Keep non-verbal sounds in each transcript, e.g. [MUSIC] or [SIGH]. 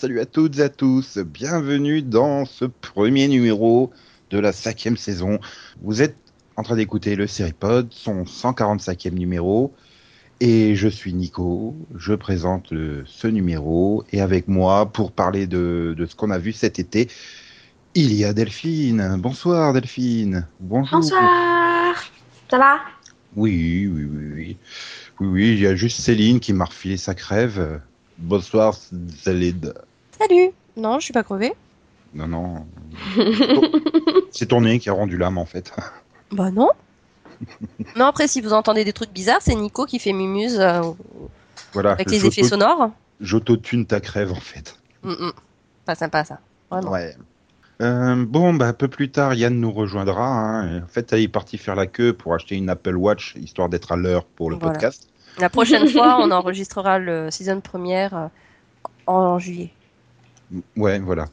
Salut à toutes et à tous. Bienvenue dans ce premier numéro de la cinquième saison. Vous êtes en train d'écouter le Seripod, son 145e numéro. Et je suis Nico, je présente le- ce numéro. Et avec moi, pour parler de, de ce qu'on a vu cet été, il y a Delphine. Bonsoir Delphine. Bonjour. Bonsoir Ça va? Oui, oui, oui, oui. Oui, oui, il y a juste Céline qui m'a refilé sa crève. Bonsoir Zalid. Salut Non, je suis pas crevée. Non, non. [LAUGHS] C'est ton nez qui a rendu l'âme en fait. [LAUGHS] Bah non. non, après, si vous entendez des trucs bizarres, c'est Nico qui fait mumuse euh, Voilà. avec les effets sonores. J'autotune ta crève en fait. Mm, mm. Pas sympa ça. Vraiment. Ouais. Euh, bon, bah, un peu plus tard, Yann nous rejoindra. hein. En fait, elle est partie faire la queue pour acheter une Apple Watch, histoire d'être à l'heure pour le Voilà. podcast. La prochaine [LAUGHS] fois, on enregistrera le season première euh, en juillet. Ouais, voilà.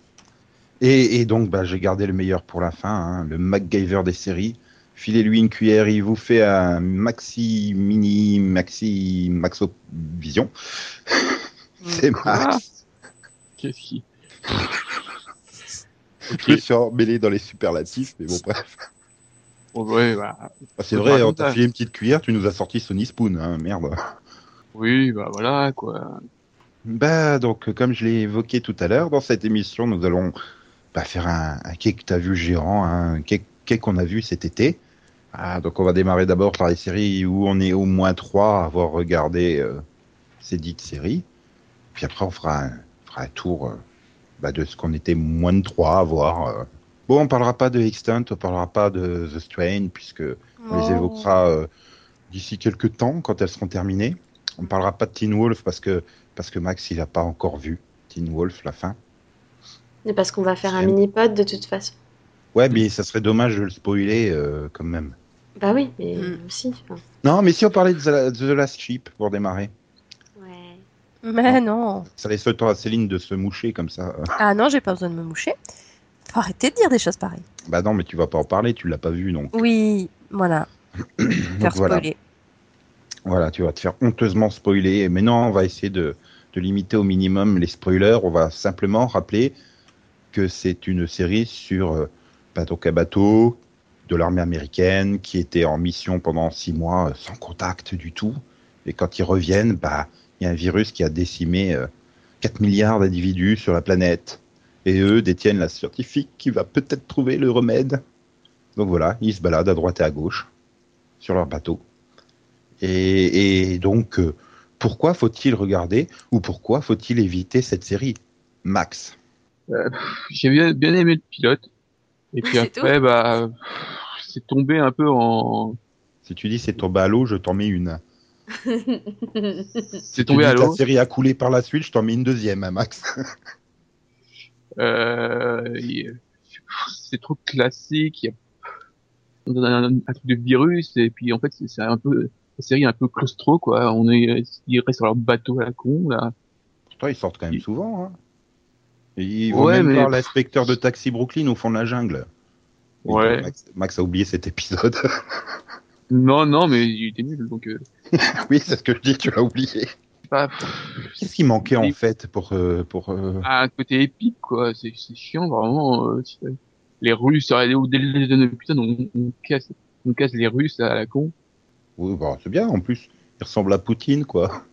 Et, et donc, bah, j'ai gardé le meilleur pour la fin, hein, le MacGyver des séries. Filez-lui une cuillère, il vous fait un maxi mini maxi maxo vision. [LAUGHS] C'est Max. Qu'est-ce qui [LAUGHS] Je me suis emmêlé dans les superlatifs, mais bon, bref. [LAUGHS] Ouais, bah, Ah, c'est vrai, on raconte t'a filé une petite cuillère, tu nous as sorti Sony Spoon, hein, merde. oui, bah voilà, quoi. Bah, donc, comme je l'ai évoqué tout à l'heure, dans cette émission, nous allons bah, faire un, un quai que t'as vu gérant, un quai, quai qu'on a vu cet été. Ah, donc, on va démarrer d'abord par les séries où on est au moins trois à avoir regardé euh, ces dites séries. Puis après, on fera un, fera un tour euh, bah, de ce qu'on était moins de trois à voir. euh. Bon, on parlera pas de Extant, on parlera pas de The Strain, puisque on les Oh. évoquera euh, d'ici quelques temps quand elles seront terminées. On ne parlera pas de Teen Wolf parce que, parce que Max il n'a pas encore vu Teen Wolf la fin. Et parce qu'on va faire un mini-pod de toute façon. Ouais, mais ça serait dommage de le spoiler euh, quand même. Bah oui, mais Mm. aussi. enfin, Non, mais si on parlait de The, The Last Ship pour démarrer, Ouais. Mais non. ça laisse le temps à Céline de se moucher comme ça. Ah non, j'ai pas besoin de me moucher. Faut arrêter de dire des choses pareilles. Bah non, mais tu vas pas en parler, tu l'as pas vu donc. Oui, voilà. Donc [CLEARS THROAT] Faire voilà. spoiler. Voilà, tu vas te faire honteusement spoiler. Mais non, on va essayer de, de limiter au minimum les spoilers. On va simplement rappeler que c'est une série sur euh, donc un bateau de l'armée américaine qui était en mission pendant six mois euh, sans contact du tout. Et quand ils reviennent, bah il y a un virus qui a décimé euh, 4 milliards d'individus sur la planète. Et eux détiennent la scientifique qui va peut-être trouver le remède. Donc voilà, ils se baladent à droite et à gauche sur leur bateau. Et, et donc, euh, pourquoi faut-il regarder ou pourquoi faut-il éviter cette série Max? J'ai bien, bien aimé le pilote. Et puis [LAUGHS] après, bah, c'est tombé un peu en, Si tu dis c'est tombé à l'eau, je t'en mets une. [LAUGHS] c'est Si tu tombé dis à l'eau. série a coulé par la suite, je t'en mets une deuxième, hein, Max. Euh, c'est trop classique. Il y a un, un- un truc de virus et puis en fait c'est un peu la série est un peu claustro quoi. On est ils restent sur leur bateau à la con là. Pourtant, ils sortent quand même souvent. Hein. Ils vont Ouais, même mais- voir l'inspecteur de Taxi Brooklyn au fond de la jungle. Ouais. Max, Max a oublié cet épisode. [LAUGHS] Non non mais il était nul donc euh, [LAUGHS] oui, c'est ce que je dis, tu l'as oublié. pas Qu'est-ce qui manquait en fait pour... euh, pour euh, à un côté épique quoi. C'est chiant vraiment. euh, les Russes dès dès le- putain on, on casse on casse les Russes à la con. Oui, bah, c'est bien, en plus. Il ressemble à Poutine, quoi.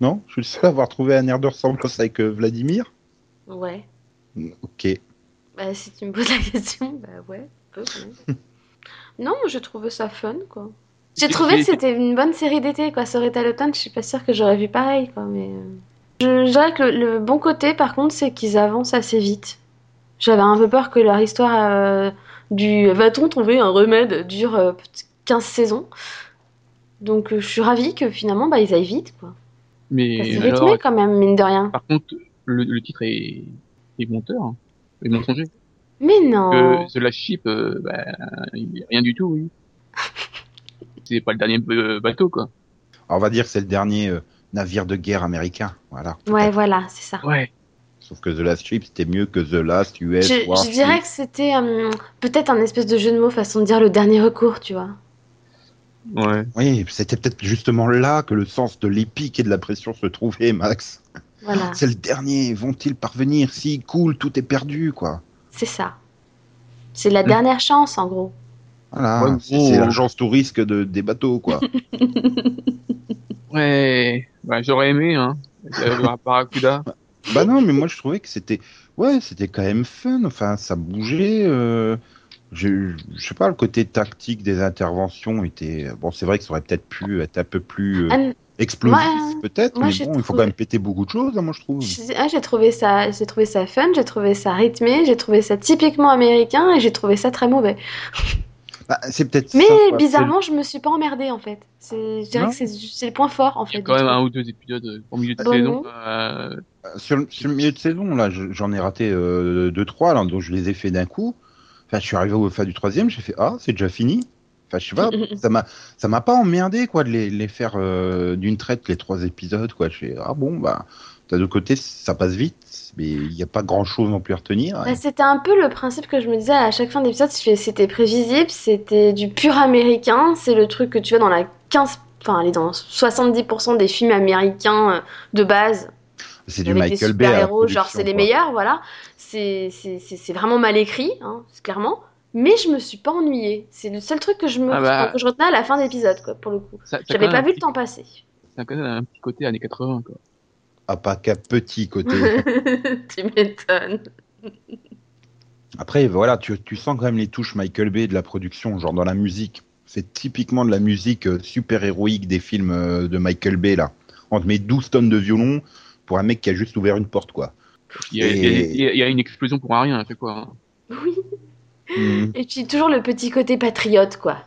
Non? Je suis le seul à avoir trouvé un air de ressemblance avec euh, Vladimir? Ouais. Ok. Bah si tu me poses la [LAUGHS] question, bah ouais. peu, [LAUGHS] non, je trouvais ça fun, quoi. J'ai trouvé que c'était une bonne série d'été, quoi. Ça aurait été à l'automne, je suis pas sûre que j'aurais vu pareil, quoi. Mais euh, je, je dirais que le, le bon côté, par contre, c'est qu'ils avancent assez vite. J'avais un peu peur que leur histoire euh, du va-t-on trouver un remède dure euh, 15 saisons? Donc euh, je suis ravie que finalement, bah, ils aillent vite, quoi. Mais C'est alors rythmé quand même, mine de rien. par contre le, le titre est est monteur, hein, est mensonger. Mais non. que The Last Ship, euh, bah, il y a rien du tout, oui. [LAUGHS] c'est pas le dernier euh, bateau, quoi. Alors, on va dire que c'est le dernier euh, navire de guerre américain. Voilà. Ouais, voilà, c'est ça. Ouais. Sauf que The Last Ship, c'était mieux que The Last US. Je, je Warship. dirais que c'était euh, peut-être un espèce de jeu de mots façon de dire le dernier recours, tu vois. Ouais. Oui, c'était peut-être justement là que le sens de l'épique et de la pression se trouvait, Max. Voilà, C'est le dernier, vont-ils parvenir? Si cool, tout est perdu, quoi. c'est ça. C'est la dernière chance, en gros. Voilà, Ouais, c'est l'agence touriste de, des bateaux, quoi. [LAUGHS] Ouais, bah, j'aurais aimé, hein. Euh, le Barracuda. bah non, mais moi je trouvais que c'était, ouais, c'était quand même fun. Enfin, ça bougeait. euh, Je, je sais pas, le côté tactique des interventions était, bon, c'est vrai que ça aurait peut-être pu être un peu plus euh, Ah, explosif, peut-être, mais bon, il faut quand même péter beaucoup de choses, hein, moi je trouve. Ah, j'ai trouvé ça, j'ai trouvé ça fun, j'ai trouvé ça rythmé, j'ai trouvé ça typiquement américain et j'ai trouvé ça très mauvais. [LAUGHS] Bah, c'est peut-être. Mais ça, bizarrement, je me suis pas emmerdée en fait. C'est, je dirais que c'est, le point fort en Il y fait. a quand même un ou deux épisodes euh, au milieu de Bon, saison. non. Euh, Sur, le- sur le milieu de saison, là, je- j'en ai raté euh, deux, trois, là, donc je les ai fait d'un coup. Enfin, je suis arrivé au fin du troisième, j'ai fait ah, c'est déjà fini. Enfin, je sais pas, [LAUGHS] ça m'a, ça m'a pas emmerdé quoi de les, les faire euh, d'une traite les trois épisodes quoi. Je fais ah bon bah, d'un autre côté ça passe vite, mais il n'y a pas grand chose non plus à retenir. Bah, c'était un peu le principe que je me disais à chaque fin d'épisode, c'était prévisible, c'était du pur américain, c'est le truc que tu vois dans la 15, enfin dans 70% des films américains euh, de base, C'est du Michael Bay. super-héros, genre c'est les meilleurs, voilà. C'est, c'est, c'est, c'est vraiment mal écrit, hein, clairement. Mais je me suis pas ennuyée. C'est le seul truc que je me Ah bah. que je retenais à la fin d'épisode, quoi, pour le coup. J'avais pas vu le temps passer. Ça a quand même un petit côté années 80, quoi. Ah pas qu'à petit côté. [LAUGHS] tu m'étonnes. Après voilà, tu, tu sens quand même les touches Michael Bay de la production, genre dans la musique. C'est typiquement de la musique euh, super héroïque des films euh, de Michael Bay là. On te met 12 tonnes de violon pour un mec qui a juste ouvert une porte quoi. Il y a, Et- il y a- il y a- une explosion pour un rien, fois. hein. Oui. Mhm. Et puis toujours le petit côté patriote, quoi.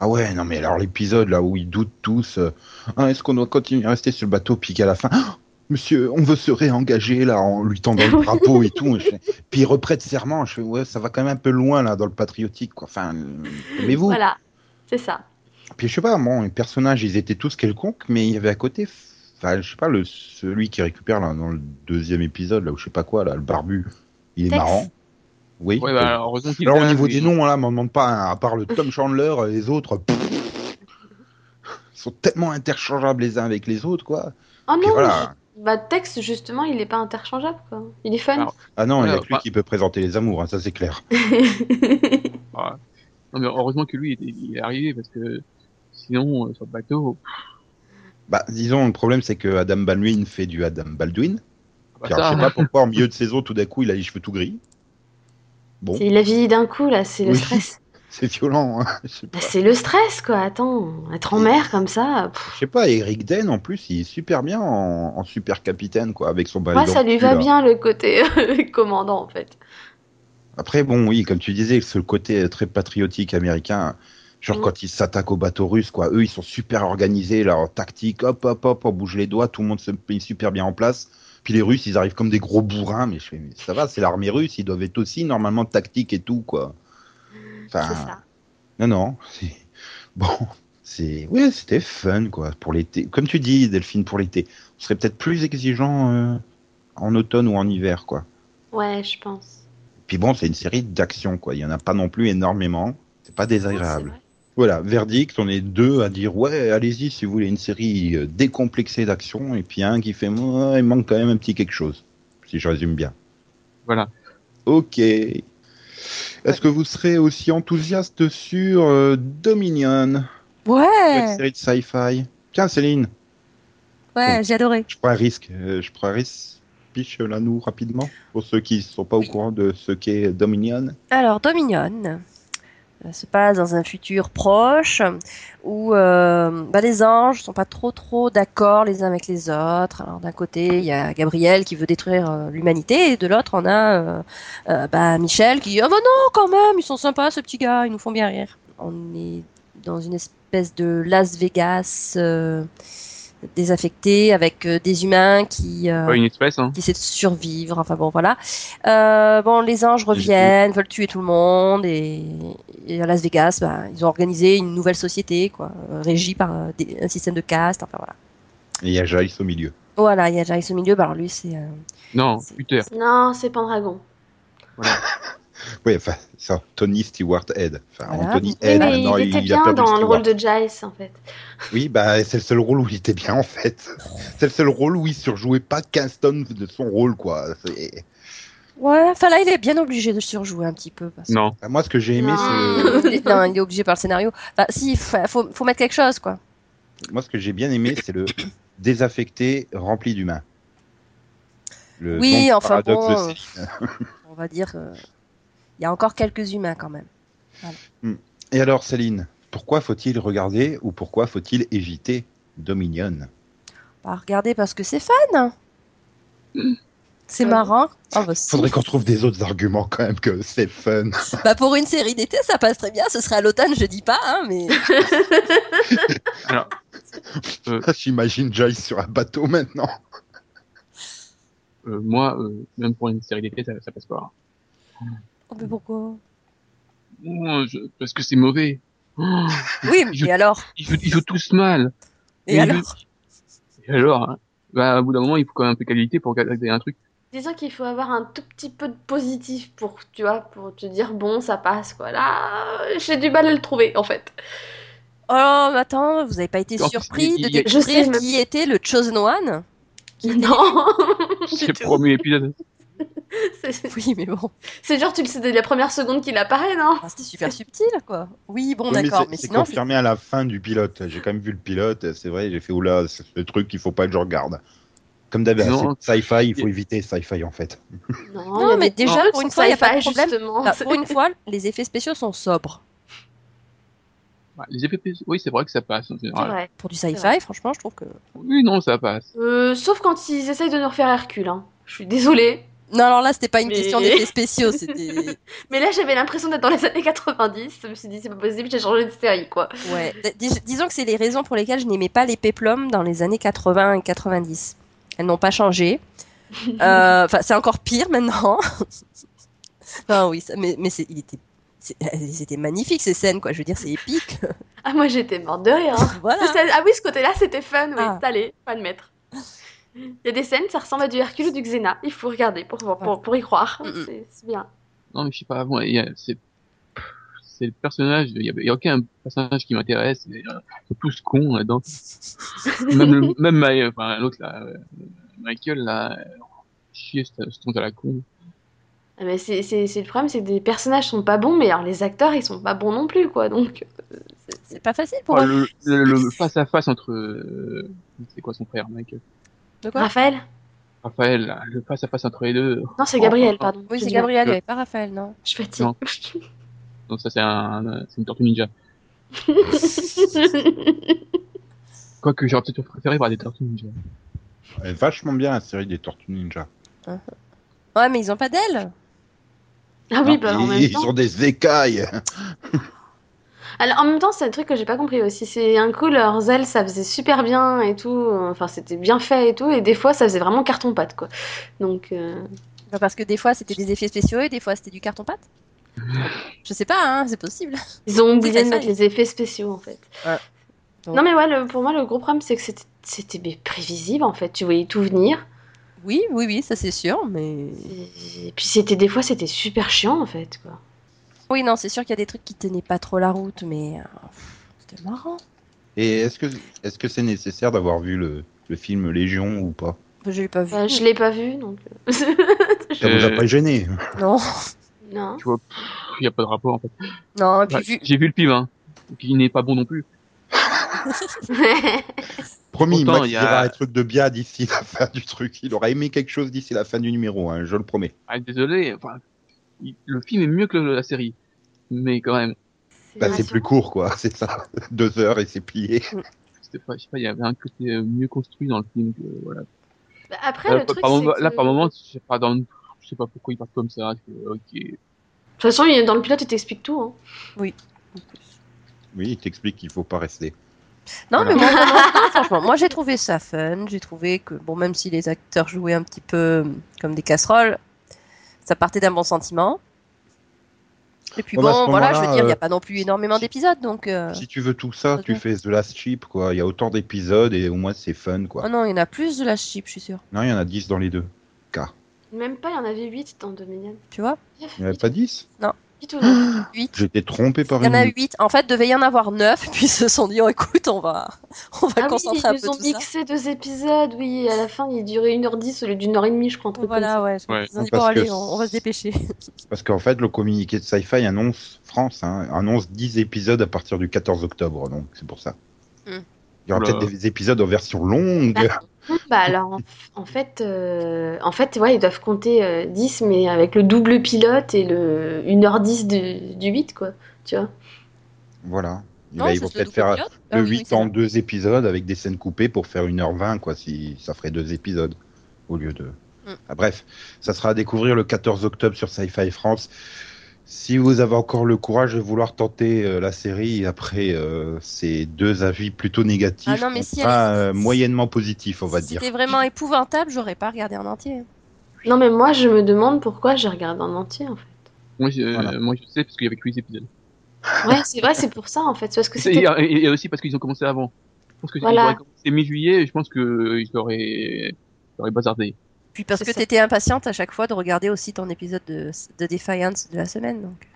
Ah ouais, non mais alors l'épisode là où ils doutent tous, euh, Ah, est-ce qu'on doit continuer à rester sur le bateau puis qu'à la fin, Ah, monsieur, on veut se réengager là en lui tendant le [LAUGHS] drapeau et tout. Je fais- Puis il reprête serment, je fais ouais, ça va quand même un peu loin là dans le patriotique quoi. Enfin, mais vous. Voilà, c'est ça. Puis je sais pas, bon, les personnages ils étaient tous quelconques, mais il y avait à côté, enfin je sais pas, le celui qui récupère là dans le deuxième épisode là ou je sais pas quoi là, le barbu, il est Tex. marrant. Oui. Ouais, bah, Alors est au là, niveau mais- des noms, là, on m'en demande pas, hein, à part le Tom Chandler, euh, les autres, pff, sont tellement interchangeables les uns avec les autres, quoi. Oh Puis non, voilà. je- bah Tex justement, il est pas interchangeable quoi. Il est fun. Alors, Ah non, il y a Ouais, que lui bah- qui peut présenter les amours, hein, ça c'est clair. [LAUGHS] Non, mais heureusement que lui, il est- il est arrivé, parce que sinon, euh, sur le bateau, Bah, disons, le problème c'est que Adam Baldwin fait du Adam Baldwin. bah, Puis alors, je sais pas pourquoi, en milieu de saison, tout d'un coup, il a les cheveux tout gris. Bon, C'est la vie d'un coup là, c'est le Oui. stress. [LAUGHS] c'est violent, hein. Bah, c'est le stress quoi. Attends, être en mer comme ça. pff, Je sais pas, Eric Den, en plus, il est super bien en, en super capitaine, quoi, avec son balai ça lui va là. bien le côté [LAUGHS] commandant en fait. Après, bon, oui, comme tu disais, ce côté très patriotique américain, genre Mm. quand ils s'attaquent aux bateaux russes, quoi, eux, ils sont super organisés, leur tactique, hop, hop, hop, on bouge les doigts, tout le monde se met super bien en place. Puis les Russes, ils arrivent comme des gros bourrins, mais je fais, mais ça va, c'est l'armée russe, ils doivent être aussi normalement tactique et tout, quoi. C'est Enfin, ça. non, non, [LAUGHS] c'est bon, c'est, ouais, c'était fun, quoi, pour l'été. Comme tu dis, Delphine, pour l'été, on serait peut-être plus exigeant euh, en automne ou en hiver, quoi. Ouais, je pense. Puis bon, c'est une série d'action, quoi. Il y en a pas non plus énormément. C'est pas désagréable. Voilà, verdict, on est deux à dire ouais, allez-y si vous voulez une série euh, décomplexée d'action, et puis un qui fait moi, il manque quand même un petit quelque chose, si je résume bien. voilà. Ok. Est-ce que vous serez aussi enthousiaste sur euh, Dominion, une Ouais, série de sci-fi Tiens, Céline, ouais, j'ai adoré. je prends un risque. euh, je prends un risque. Piche là nous rapidement pour ceux qui sont pas au courant de ce qu'est Dominion. Alors, Dominion se passe dans un futur proche où euh, bah, les anges sont pas trop trop d'accord les uns avec les autres. Alors d'un côté, il y a Gabriel qui veut détruire euh, l'humanité et de l'autre, on a euh, euh, bah, Michel qui dit ah bah non quand même, ils sont sympas ces petits gars, ils nous font bien rire. On est dans une espèce de Las Vegas euh, désaffecté avec euh, des humains qui euh, une espèce, hein. qui essaient de survivre. Enfin bon, voilà. Euh, bon, les anges reviennent, veulent tuer tout le monde et, et à Las Vegas, bah, ils ont organisé une nouvelle société, quoi, euh, régie par euh, des- un système de caste. Enfin voilà. Et il y a Jace au milieu. Voilà, il y a Jace au milieu. Bah, alors lui, c'est euh, Non, C'est- Uther. Non, c'est Pendragon. Ouais, [LAUGHS] Oui, enfin, ça, Tony Stewart Head. Enfin, Voilà. Anthony Oui, Head, mais maintenant, il était bien perdu dans le rôle de Giles, en fait. Oui, bah, c'est le seul rôle où il était bien, en fait. C'est le seul rôle où il surjouait pas 15 tonnes de son rôle, quoi. C'est- Ouais, enfin là, il est bien obligé de surjouer un petit peu. Parce... Non. Moi, ce que j'ai aimé, Non. c'est. Il non, il est obligé par le scénario. Enfin, si, faut, faut, faut mettre quelque chose, quoi. Moi, ce que j'ai bien aimé, c'est le désaffecté rempli d'humains. Le Oui, enfin bon, euh. On va dire, euh, il y a encore quelques humains quand même. Et alors, Céline, pourquoi faut-il regarder ou pourquoi faut-il éviter Dominion? Pas regarder parce que c'est fun. C'est Ouais. marrant. Ah bah. Faudrait qu'on trouve des autres arguments quand même que c'est fun. [LAUGHS] Bah pour une série d'été, ça passe très bien. Ce serait à l'automne, je dis pas, hein, mais [LAUGHS] Alors, J'imagine Joyce sur un bateau maintenant. euh, moi, euh, même pour une série d'été, ça, ça passe pas. Oh, mais pourquoi? Oh, je- parce que c'est mauvais. Oh, Oui, mais alors? ils, jouent, ils jouent tous mal. Et Mais alors? Et alors, hein, bah, au bout d'un moment, il faut quand même un peu de qualité pour regarder un truc. Disons qu'il faut avoir un tout petit peu de positif pour, tu vois, pour te dire, bon, ça passe, quoi. Là, j'ai du mal à le trouver, en fait. Oh, mais attends, vous avez pas été En plus, surpris il- de découvrir qui était le Chosen One? Non [LAUGHS] C'est le premier épisode. [LAUGHS] C'est- Oui, mais bon, C'est genre, tu le sais dès la première seconde qu'il apparaît, non? Ah, c'était super subtil, quoi. Oui, bon, Oui, d'accord, c'est- mais c'est c'est- confirmé à la fin du pilote. J'ai quand même vu le pilote. C'est vrai, j'ai fait oula, c'est le truc qu'il faut pas que je regarde. Comme d'habitude, c'est sci-fi, il faut éviter sci-fi en fait. Non, mais déjà, pour une fois, il y a pas de sci-fi, problème. justement. Ah, pour une [LAUGHS] fois, les effets spéciaux sont sobres. Ouais, les effets spéciaux, oui, c'est vrai que ça passe en C'est général. vrai. Pour du C'est sci-fi, franchement, je trouve que. Oui, non, ça passe. Euh, sauf quand ils essayent de nous refaire Hercule, hein. Je suis désolée. Non, alors là, c'était pas une Mais- question d'effets spéciaux, c'était. [LAUGHS] Mais là, j'avais l'impression d'être dans les années 90. Je me suis dit, c'est pas possible, j'ai changé de série, quoi. Ouais. Dis- disons que c'est les raisons pour lesquelles je n'aimais pas les péplums dans les années 80 et 90. Elles n'ont pas changé. [LAUGHS] Euh, Enfin, c'est encore pire maintenant. [LAUGHS] enfin, oui, ça- mais, mais il était, c'était magnifique ces scènes, quoi. Je veux dire, c'est épique. Ah, moi, j'étais morte de rire. hein. voilà. Ah oui, ce côté-là, c'était fun, oui. Ah. Allez, pas admettre. Il y a des scènes, ça ressemble à du Hercule ou du Xena. Il faut regarder pour, pour, pour, pour y croire. Mm. C'est bien. Non, mais je sais pas, a- c'est, c'est le personnage, il y a, aucun personnage qui m'intéresse, ils sont tous cons là-dedans. même, le- [LAUGHS] même enfin, l'autre là, euh, Michael là, euh, chier, ce ce truc à la con. Ah, Mais c'est le problème, c'est que des personnages sont pas bons, mais alors les acteurs, ils sont pas bons non plus, quoi. Donc, euh, c'est- C'est pas facile pour Enfin, eux. le, le, le face à face entre, euh, c'est quoi son frère, Michael? De quoi Raphaël Raphaël, le face à face entre les deux. Non, c'est Gabriel, pardon. Oui, c'est Gabriel, pas Raphaël, non. Je fatigue. Non. Donc ça c'est un, c'est une tortue ninja. [LAUGHS] Quoique j'aurais peut-être préféré voir des tortues ninja. Elle est vachement bien la série des Tortues Ninja. Ouais, mais ils ont pas d'ailes. ah oui, Non, bah en ils, même ils ont des écailles. [LAUGHS] Alors, en même temps, c'est un truc que j'ai pas compris aussi. C'est un coup, leurs ailes, ça faisait super bien et tout. Enfin, c'était bien fait et tout. Et des fois, ça faisait vraiment carton-pâte, quoi. Donc, euh, Bah, Parce que des fois, c'était des effets spéciaux et des fois, c'était du carton-pâte. Je sais pas, hein, c'est possible. ils ont [LAUGHS] oublié de mettre les effets spéciaux, en fait. Donc- Non, mais ouais, le- pour moi, le gros problème, c'est que c'était- prévisible, en fait. Tu voyais tout venir. Oui, oui, oui, ça c'est sûr, mais. Et puis, c'était des fois, c'était super chiant, en fait, quoi. Oui, non, c'est sûr qu'il y a des trucs qui tenaient pas trop la route, mais. euh, C'était marrant. Et est-ce que est-ce que c'est nécessaire d'avoir vu le, le film Légion ou pas? Je l'ai pas vu. Bah, je l'ai pas vu, donc. euh, [LAUGHS] Ça vous a Euh, pas gêné? Non, non. Tu vois, il y a pas de rapport en fait. non, et puis Ouais, vu. J'ai vu le film, hein, qui n'est pas bon non plus. [LAUGHS] Promis, Pourtant, moi, il y a- aura un truc de bien d'ici la fin du truc. Il aura aimé quelque chose d'ici la fin du numéro, hein, je le promets. Ah, désolé, enfin, le film est mieux que la série, mais quand même, Bah, c'est plus court, quoi, [LAUGHS] c'est ça. Deux heures et c'est plié. c'était pas, je sais pas, il y avait un côté euh, mieux construit dans le film que voilà. Bah, Après, Là, le truc, par, moment, c'est là, par moment, je sais pas, dans, je sais pas pourquoi il part comme ça. que, ok. De toute façon, il- dans le pilote, il t'explique tout. Hein. Oui, il t'explique qu'il faut pas rester. Non, Voilà. mais moi, non, [LAUGHS] franchement, moi j'ai trouvé ça fun. J'ai trouvé que, bon, même si les acteurs jouaient un petit peu comme des casseroles, ça partait d'un bon sentiment. Et puis Bon, bah, bon, voilà, je veux dire, il n'y a euh, pas non plus énormément si- d'épisodes, donc. euh, Si tu veux tout ça, tu fais The Last Ship, quoi. Il y a autant d'épisodes et au moins c'est fun, quoi. Oh non, il y en a plus de la chip, je suis sûre. Non, il y en a 10 dans les deux cas. Même pas, il y en avait 8 dans Dominion. Tu vois? Il n'y en avait pas 10 8 ou 9. 8. J'étais trompé par Il y en une. a 8. En fait, devait y en avoir 9, puis ils se sont dit, oh, écoute, on va, on va Ah oui, concentrer un peu ils ont tout ça. mixé deux épisodes, oui, à la fin il durait 1h10 au lieu d'une heure et demie, je crois. Voilà, ouais. je- Ouais. Ils ont dit, bon, allez, que- on, on va se dépêcher. [LAUGHS] Parce qu'en fait, le communiqué de Sci-Fi annonce, France, hein, annonce 10 épisodes à partir du 14 octobre, donc c'est pour ça. Hmm. Il y aura peut-être des épisodes en version longue. Bah, Bah alors, en, en fait, euh, en fait, ouais, ils doivent compter euh, 10, mais avec le double pilote et le 1h10 de- du 8, quoi, tu vois. Voilà. Non, là, ils vont peut-être faire pilote? Ah le oui, oui, 8 c'est en vrai. deux épisodes avec des scènes coupées pour faire 1h20, quoi, si ça ferait deux épisodes au lieu de. Hmm. Ah, bref, ça sera à découvrir le 14 octobre sur Sci-Fi France. Si vous avez encore le courage de vouloir tenter euh, la série après euh, ces deux avis plutôt négatifs, Ah non, mais si elle euh, moyennement positifs, on va si dire. c'était vraiment épouvantable, j'aurais pas regardé en entier. Non, mais moi, je me demande pourquoi j'ai regardé en entier, en fait. Moi, je, Voilà. moi, je sais parce qu'il y avait que 8 épisodes. Ouais, c'est vrai, c'est pour ça, en fait. Parce que Et, c'était. et- aussi parce qu'ils ont commencé avant. Je pense que Voilà. auraient commencé mi-juillet, je pense que ils auraient, ils auraient bazardé. Puis parce que ça. t'étais impatiente à chaque fois de regarder aussi ton épisode de, de Defiance de la semaine. Donc.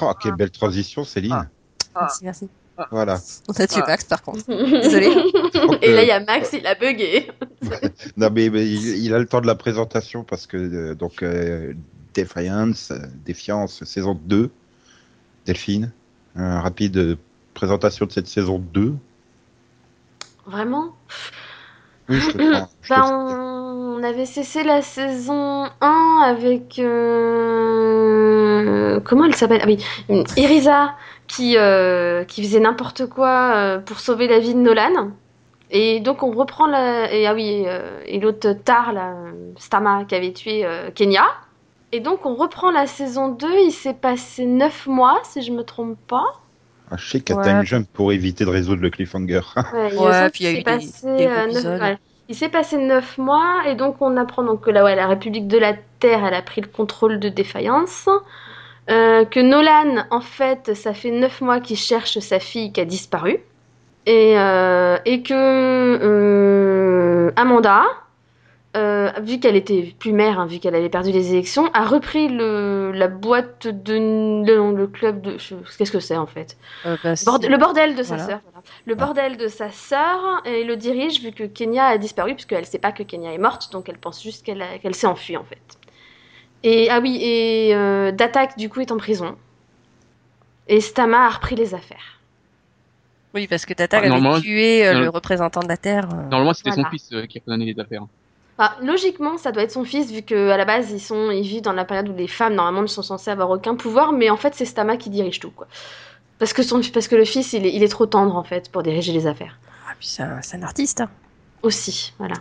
Oh, quelle belle transition, Céline. Ah. Merci, merci. Voilà. On a tué Ah. Max par contre. [LAUGHS] Désolée. Donc, Et là, il y a Max, il a bugué. [LAUGHS] Non, mais, mais il, il a le temps de la présentation parce que euh, donc euh, Defiance, euh, Défiance, saison 2. Delphine, un rapide présentation de cette saison 2. Vraiment? Oui, je te prends. je te- Bah, on... on avait cessé la saison 1 avec. euh, Comment elle s'appelle? Ah oui, Irisa qui, euh, qui faisait n'importe quoi euh, pour sauver la vie de Nolan. Et donc on reprend la. Et, ah oui, euh, et l'autre Tar, là, Stama, qui avait tué euh, Kenya. Et donc on reprend la saison 2. Il s'est passé 9 mois, si je me trompe pas. Ah, je sais qu'à Ouais. Time Jump pour éviter de résoudre le cliffhanger. Ouais, il me Ouais, semble puis il y a eu s'est des- passé, des euh, neuf- épisodes. ouais. Il s'est passé neuf mois et donc on apprend donc que la, ouais, la République de la Terre elle a pris le contrôle de Défaillance. Euh, que Nolan, en fait, ça fait neuf mois qu'il cherche sa fille qui a disparu. Et, euh, et que euh, Amanda, euh, vu qu'elle était plus mère, hein, vu qu'elle avait perdu les élections, a repris le, la boîte de le, le club de. Qu'est-ce que c'est en fait? Euh, bah, Borde- le bordel de sa Voilà. sœur. voilà. Le bordel de sa sœur et le dirige vu que Kenya a disparu puisqu'elle sait pas que Kenya est morte donc elle pense juste qu'elle s'est enfuie en fait. Et ah oui et euh, Datak du coup est en prison et Stama a repris les affaires. Oui, parce que Tata Ah, avait tué euh, le représentant de la Terre. Normalement, c'était Voilà. son fils euh, qui a donné les affaires. Ah, logiquement ça doit être son fils vu que à la base ils sont ils vivent dans la période où les femmes normalement ne sont censées avoir aucun pouvoir mais en fait c'est Stama qui dirige tout quoi. Parce que son parce que le fils il est, il est trop tendre en fait pour diriger les affaires. Ah, puis c'est un, c'est un artiste. hein. Aussi voilà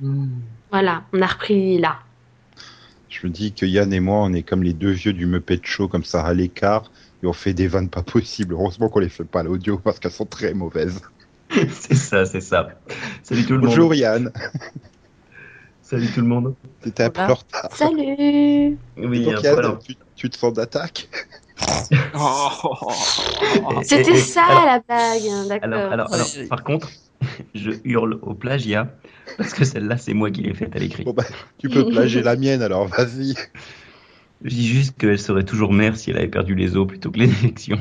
Hmm. voilà on a repris là. Je me dis que Yann et moi, on est comme les deux vieux du Muppet Show, comme ça à l'écart, et on fait des vannes pas possibles. Heureusement qu'on les fait pas à l'audio parce qu'elles sont très mauvaises. [LAUGHS] c'est ça, c'est ça. Salut tout le Bonjour monde. Yann, [LAUGHS] Salut tout le monde. t'étais un peu Voilà. en retard. Salut Oui, Donc un Yann, peu tu, tu te sens d'attaque [LAUGHS] Oh. C'était ça alors- la blague, hein, d'accord. Alors, alors, par contre, je hurle au plagiat parce que celle-là, c'est moi qui l'ai faite à l'écrit. Bon bah, tu peux plager la mienne alors, vas-y. Je dis juste qu'elle serait toujours mère si elle avait perdu les os plutôt que les élections.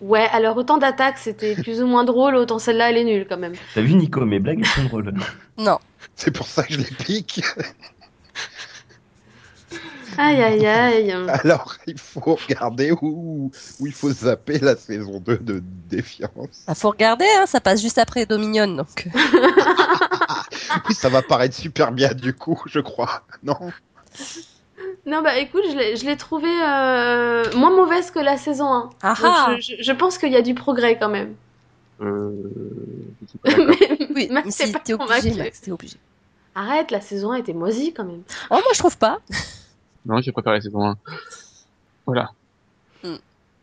Ouais, alors autant d'attaques c'était [LAUGHS] plus ou moins drôle, autant celle-là elle est nulle quand même. T'as vu, Nico, mes blagues, elles sont drôles. Non. C'est pour ça que je les pique. Aïe aïe aïe. Alors, il faut regarder où, où il faut zapper la saison 2 de Défiance. Bah, faut regarder, hein, ça passe juste après Dominion. Donc. [LAUGHS] Oui, ça va paraître super bien du coup, je crois. Non? Non bah écoute, je l'ai- je l'ai trouvée euh, moins mauvaise que la saison 1. Ah Donc, ah je, je- je pense qu'il y a du progrès quand même. Euh. [LAUGHS] Mais Oui, Max, mais c'est si pas obligé. Max, obligé. Arrête, la saison 1 était moisie quand même. Oh, moi je trouve pas. Non, je préfère la saison 1. Voilà.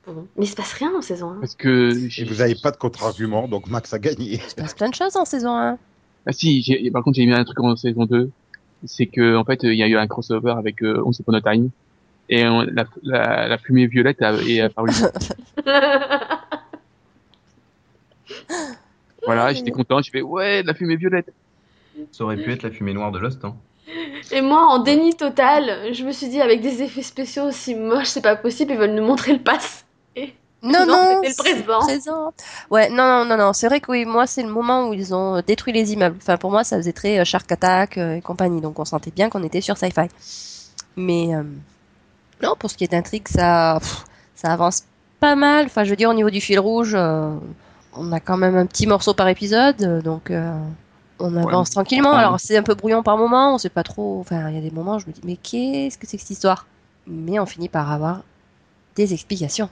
Bon. Mais il se passe rien en saison 1. Parce que. Et vous n'avez pas de contre-argument, donc Max a gagné. Il se passe plein de choses en saison 1. Ah si, j'ai- par contre, j'ai mis un truc en saison 2. C'est que, en fait, il y a eu un crossover avec euh, Once Upon a Time. Et on- la, la, la fumée violette a, est apparue. [LAUGHS] voilà, j'étais content. Je fais, ouais, de la fumée violette. Ça aurait pu être la fumée noire de Lost, hein. Et moi, en déni total, je me suis dit, avec des effets spéciaux aussi moches, c'est pas possible, ils veulent nous montrer le pass. Non, Non, non, le c'est présent. présent. Ouais, non, non, non, non. C'est vrai que oui, moi, c'est le moment où ils ont euh, détruit les immeubles. Enfin, pour moi, ça faisait très euh, Shark Attack euh, et compagnie. Donc, on sentait bien qu'on était sur Sci-Fi. Mais euh, non, pour ce qui est d'intrigue, ça, pff, ça avance pas mal. Enfin, je veux dire, au niveau du fil rouge, euh, on a quand même un petit morceau par épisode, donc euh, on avance tranquillement. Alors, c'est un peu brouillon par moment. On sait pas trop. Enfin, il y a des moments, où je me dis, mais qu'est-ce que c'est que cette histoire? Mais on finit par avoir des explications.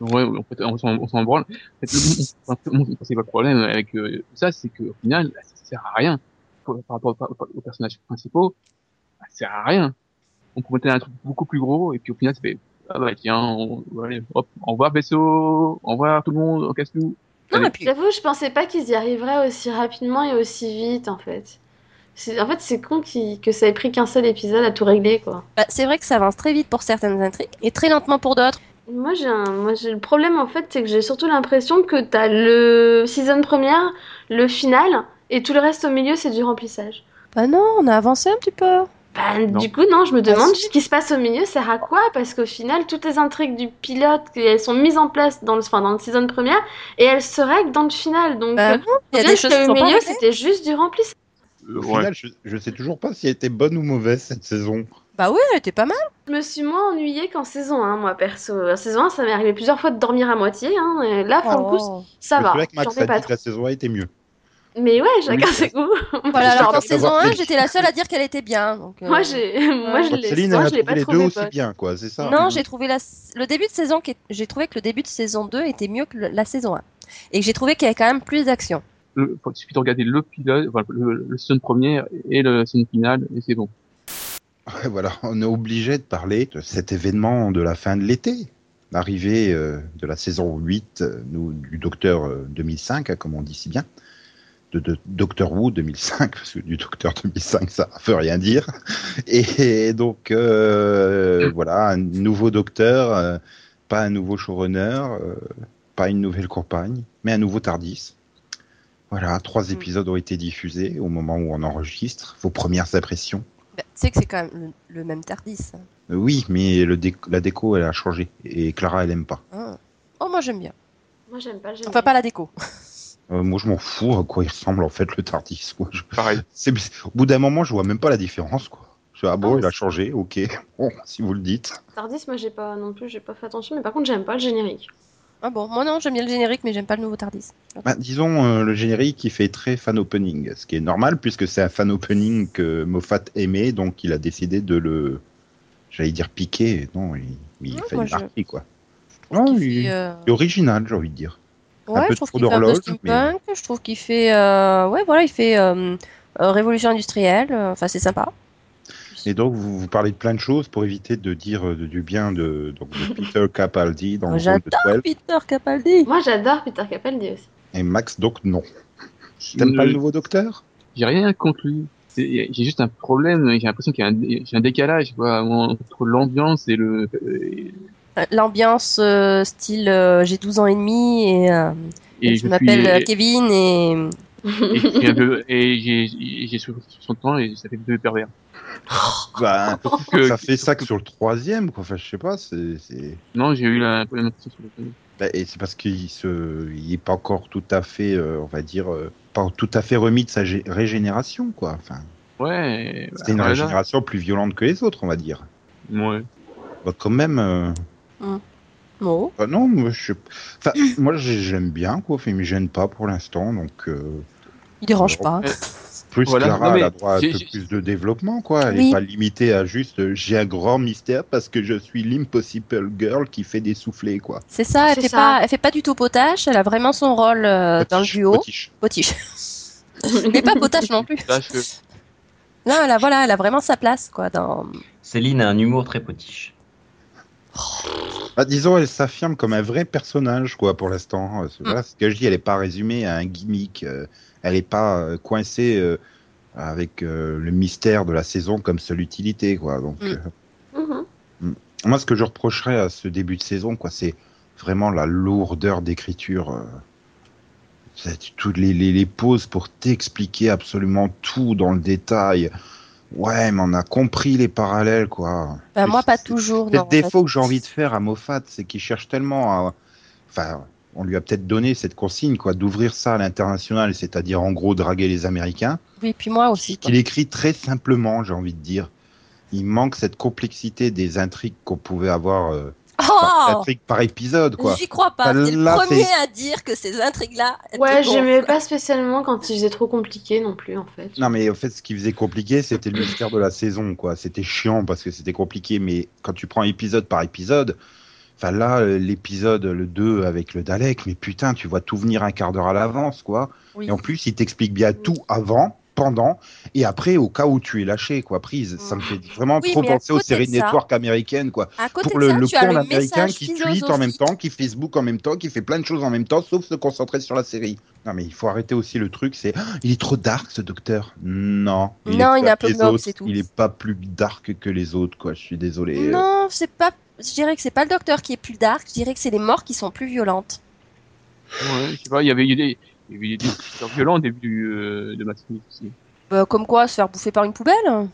Ouais, en fait, on s'en, on s'en branle. En fait, mon, mon, mon principal problème avec euh, ça, c'est qu'au final, ça sert à rien. Par par rapport par- par- aux personnages principaux, ça sert à rien. On promettait un truc beaucoup plus gros, et puis au final, ça fait, ah bah tiens, on, allez, hop, au revoir vaisseau, au revoir tout le monde, on casse tout. Non, et puis, J'avoue, je pensais pas qu'ils y arriveraient aussi rapidement et aussi vite, en fait. C'est- En fait, c'est con que ça ait pris qu'un seul épisode à tout régler, quoi. bah, c'est vrai que ça avance très vite pour certaines intrigues et très lentement pour d'autres. Moi, j'ai un... Moi, j'ai le problème, en fait, c'est que j'ai surtout l'impression que t'as le season première, le final, et tout le reste au milieu, c'est du remplissage. Bah non, on a avancé un petit peu. Bah, Non. du coup, non, je me demande si. ce qui se passe au milieu sert à quoi Parce qu'au final, toutes les intrigues du pilote, elles sont mises en place dans le, enfin, dans le season première et elles se règlent dans le final. Donc, Bah euh, non, il y a au des choses au milieu, c'était juste du remplissage. Au Euh, final, je, je sais toujours pas si elle était bonne ou mauvaise cette saison. Bah oui, elle était pas mal. Je me suis moins ennuyée qu'en saison 1, moi, perso. En saison 1, ça m'est arrivé plusieurs fois de dormir à moitié. Hein, et là, pour le coup, Oh. ça va. suis avec J'en Max a dit que la saison 1 était mieux. Mais ouais, chacun ses goûts. [LAUGHS] Voilà, alors qu'en sa saison 1, volonté. j'étais la seule à dire qu'elle était bien. Donc, euh, Moi, j'ai, moi, je l'ai, Céline, moi, elle a je l'ai pas les trouvé deux aussi bien, quoi, c'est ça Non, j'ai trouvé la... le début de saison j'ai trouvé que le début de saison 2 était mieux que la saison 1. Et que j'ai trouvé qu'il y avait quand même plus d'action. Il suffit de regarder le pilote, enfin, le, le season première et le season finale, et c'est bon. [LAUGHS] Voilà, on est obligé de parler de cet événement de la fin de l'été. L'arrivée euh, de la saison 8 euh, du Docteur euh, 2005, hein, comme on dit si bien. De, de Doctor Who 2005, parce que du Docteur 2005, ça ne veut rien dire. Et, donc, euh, voilà, un nouveau Docteur, euh, pas un nouveau showrunner, euh, pas une nouvelle compagne, mais un nouveau Tardis. Voilà, trois Mm. épisodes ont été diffusés au moment où on enregistre. Vos premières impressions Bah, tu sais que c'est quand même le, le même Tardis. hein. Euh, Oui, mais le déco- la déco, elle a changé. Et Clara, elle aime pas. Ah. Oh, moi j'aime bien. Moi, j'aime pas le Enfin, pas la déco. [LAUGHS] Euh, moi, je m'en fous à quoi il ressemble, en fait, le Tardis. Quoi. Je- Pareil. [LAUGHS] c'est- Au bout d'un moment, je vois même pas la différence. Quoi. Je dis, ah bon, Ah, il a changé, ok. [LAUGHS] Bon, si vous le dites. Tardis, moi, j'ai pas non plus, j'ai pas fait attention. Mais par contre, j'aime pas le générique. Ah bon, moi non, j'aime bien le générique, mais j'aime pas le nouveau Tardis. Bah, disons, euh, le générique, il fait très fan opening. Ce qui est normal, puisque c'est un fan opening que Moffat aimait, donc il a décidé de le. J'allais dire piquer. Non, il, il Ouais, fait une partie, quoi. Je Non, il- fait, euh, original, j'ai envie de dire. Ouais, peu je trouve qu'il fait un. Je trouve qu'il fait, euh, ouais, voilà, il fait euh, révolution industrielle. Enfin, c'est sympa. Et donc, vous, vous parlez de plein de choses pour éviter de dire euh, du bien de, donc, de [LAUGHS] Peter Capaldi dans le rôle de J'adore 12. Peter Capaldi. Moi, j'adore Peter Capaldi aussi. Et Max, donc, non. T'aimes pas le nouveau docteur? J'ai rien contre lui. C'est- J'ai juste un problème, j'ai l'impression qu'il y a un, décalage quoi, entre l'ambiance et le... Euh, L'ambiance euh, style euh, j'ai 12 ans et demi et, euh, et je m'appelle Kevin et et [LAUGHS] peu- et j'ai j'ai 60 ans et ça fait deux pervers. [LAUGHS] bah, Que- Ça fait ça que sur le troisième, quoi. Enfin, je sais pas, c'est... c'est- Non, j'ai eu la impression sur le Bah, et c'est parce qu'il se... il est pas encore tout à fait, euh, on va dire, euh, pas tout à fait remis de sa gé- régénération, quoi. Enfin, Ouais. bah, c'était une voilà. régénération plus violente que les autres, on va dire. Ouais. Bah, quand même... euh, non. bah, non, moi, je... enfin, moi j'ai- j'aime bien, quoi. Enfin, il me gêne pas pour l'instant, donc... euh, Il dérange pas. Plus Voilà. Clara, Non, mais elle a droit à plus de développement, quoi. Elle Oui. n'est pas limitée à juste euh, j'ai un grand mystère parce que je suis l'impossible girl qui fait des soufflets, quoi. C'est ça, elle fait ça. pas, elle fait pas du tout potache. Elle a vraiment son rôle euh, dans le Potiche, duo. potiche. Potiche. [LAUGHS] Mais pas potache non plus. Non, elle a voilà, elle a vraiment sa place quoi dans. Céline a un humour très potiche. Bah, disons, elle s'affirme comme un vrai personnage, quoi, pour l'instant. Euh, Mm. Voilà ce que je dis, elle n'est pas résumée à un gimmick. euh, elle n'est pas euh, coincée euh, avec euh, le mystère de la saison comme seule utilité, quoi. Donc, Mm. euh, Mhm. moi, ce que je reprocherais à ce début de saison, quoi, c'est vraiment la lourdeur d'écriture. euh. Toutes les, les, les pauses pour t'expliquer absolument tout dans le détail. Ouais, mais on a compris les parallèles, quoi. Bah, moi, pas toujours. Le en fait. défaut que j'ai envie de faire à Moffat, c'est qu'il cherche tellement à. Enfin, on lui a peut-être donné cette consigne, quoi, d'ouvrir ça à l'international, c'est-à-dire en gros draguer les Américains, Oui, puis moi aussi. quoi. qu'il écrit très simplement, j'ai envie de dire. Il manque cette complexité des intrigues qu'on pouvait avoir, euh, Oh intrigues par épisode, quoi. J'y crois pas. T'es le premier c'est- à dire que ces intrigues-là. Ouais, j'aimais pas spécialement quand il faisait trop compliqué non plus, en fait. Non, mais en fait, ce qui faisait compliqué, c'était le mystère de la saison, quoi. C'était chiant parce que c'était compliqué, mais quand tu prends épisode par épisode, enfin là, euh, l'épisode, le 2 avec le Dalek, mais putain, tu vois tout venir un quart d'heure à l'avance, quoi. Oui. Et en plus, il t'explique bien tout avant, pendant et après au cas où tu es lâché, quoi, prise. Ça me fait vraiment Oui, trop penser aux séries ça- network américaines, quoi. Pour le, ça, le con américain qui tweet en même temps, qui Facebook en même temps, qui fait plein de choses en même temps, sauf se concentrer sur la série. Non, mais il faut arrêter aussi le truc, c'est Ah, il est trop dark ce docteur. Non, Non, est il est un comme peu les glauque, autres. c'est tout. Il est pas plus dark que les autres, quoi. Je suis désolé. Non, c'est pas. Je dirais que c'est pas le docteur qui est plus dark. Je dirais que c'est les morts qui sont plus violentes. Ouais, je sais pas, il y avait eu des, il y avait eu des histoires violentes au début euh, de aussi. Bah, comme quoi, se faire bouffer par une poubelle?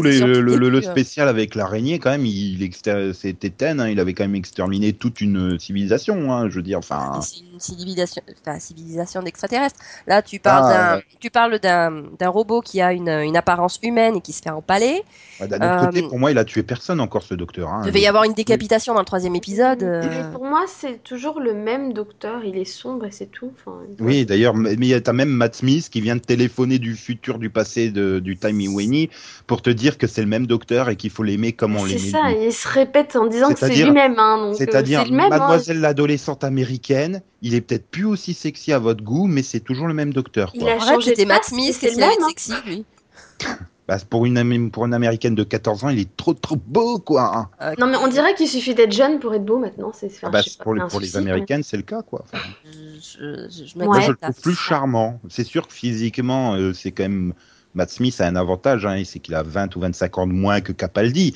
Le- euh. spécial avec l'araignée, quand même, il exter- c'était ten, hein, il avait quand même exterminé toute une civilisation, hein, je veux dire, enfin. C'est une civilisation, enfin, civilisation d'extraterrestres. Là, tu parles Ah, d'un, tu parles d'un, d'un robot qui a une, une apparence humaine et qui se fait empaler. ouais, D'un autre Euh, côté, pour moi, il a tué personne encore, ce docteur. Hein. Il devait y avoir une décapitation dans le troisième épisode. euh, Mais pour moi, c'est toujours le même docteur. Il est sombre et c'est tout. Enfin, Oui, d'ailleurs, mais mais t'as même Matt Smith qui vient de téléphoner du futur, du passé, de, du Timey Winnie pour te dire que c'est le même docteur et qu'il faut l'aimer comme on C'est l'aimait. ça, lui. il se répète en disant que c'est lui-même. Hein, euh, C'est-à-dire, c'est hein. mademoiselle l'adolescente américaine, il est peut-être plus aussi sexy à votre goût, mais c'est toujours le même docteur. Il a changé c'était de Matt Smith, c'est qu'est-ce le même, hein. sexy, lui. [LAUGHS] Bah, pour, une, pour une américaine de 14 ans, il est trop trop beau, quoi. hein. Euh, Non, mais on dirait qu'il suffit d'être jeune pour être beau maintenant. C'est enfin, Ah bah, pour, les, pour Américaines, c'est le cas, quoi. Enfin, je, je, je Ouais. Moi, je le trouve plus charmant. C'est sûr que physiquement, euh, c'est quand même. Matt Smith a un avantage, hein, c'est qu'il a 20 ou 25 ans de moins que Capaldi.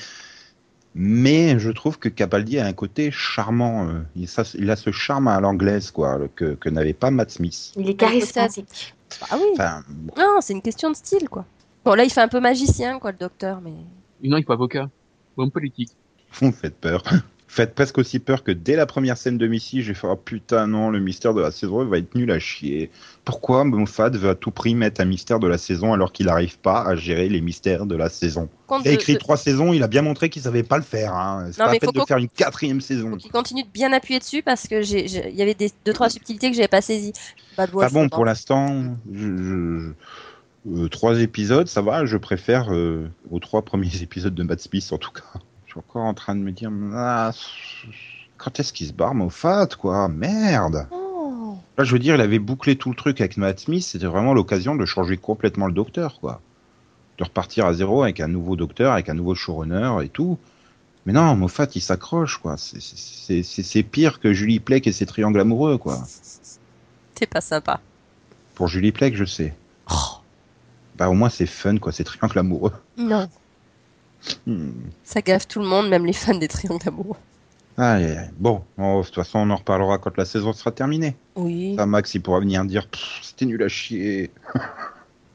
Mais je trouve que Capaldi a un côté charmant. euh, il, ça- il a ce charme à l'anglaise, quoi, le- que, que n'avait pas Matt Smith. Il est charismatique. Ah oui. Enfin, bon, Non, c'est une question de style, quoi. Bon, là, il fait un peu magicien, quoi, le docteur, mais. Non, il faut avocat. Homme politique. vous me faites peur. Vous [LAUGHS] faites presque aussi peur que dès la première scène de Missy, j'ai fait oh, putain non, le mystère de la saison il va être nul à chier. Pourquoi Moffat veut à tout prix mettre un mystère de la saison alors qu'il n'arrive pas à gérer les mystères de la saison? Compte Il a de- écrit de- trois saisons, il a bien montré qu'il savait pas le faire. Hein. C'est Non, pas mais la peine faut de qu'on- faire une quatrième saison. Qu'il continue de bien appuyer dessus parce que il y avait des, deux, trois subtilités que j'avais pas saisies. Pas Wolf, bon non. pour l'instant. Je, je- euh, trois épisodes, ça va. Je préfère euh, aux trois premiers [LAUGHS] épisodes de Matt Smith en tout cas. Je suis encore en train de me dire ah, quand est-ce qu'il se barre Moffat quoi? Merde. Oh. Là, je veux dire, il avait bouclé tout le truc avec Matt Smith. C'était vraiment l'occasion de changer complètement le docteur, quoi. De repartir à zéro avec un nouveau docteur, avec un nouveau showrunner et tout. Mais non, Moffat, il s'accroche, quoi. C'est- C'est c'est- c'est pire que Julie Plec et ses triangles amoureux, quoi. T'es pas sympa. Pour Julie Plec, je sais. Oh. Bah, au moins, c'est fun, quoi, ces triangles amoureux. Non. Hmm. Ça gaffe tout le monde, même les fans des triangles amoureux. Aïe. Bon, oh, de toute façon, on en reparlera quand la saison sera terminée. Oui. Ça, Max, il pourra venir dire, c'était nul à chier.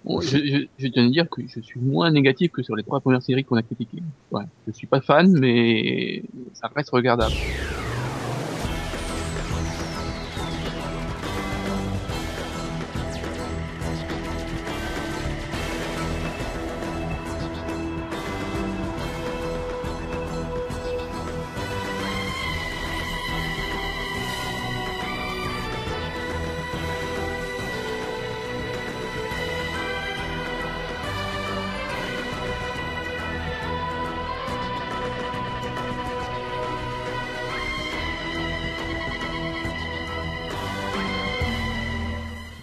Bon, [LAUGHS] je, je, je tiens à dire que je suis moins négatif que sur les trois premières séries qu'on a critiquées. Ouais, je suis pas fan, mais ça reste regardable.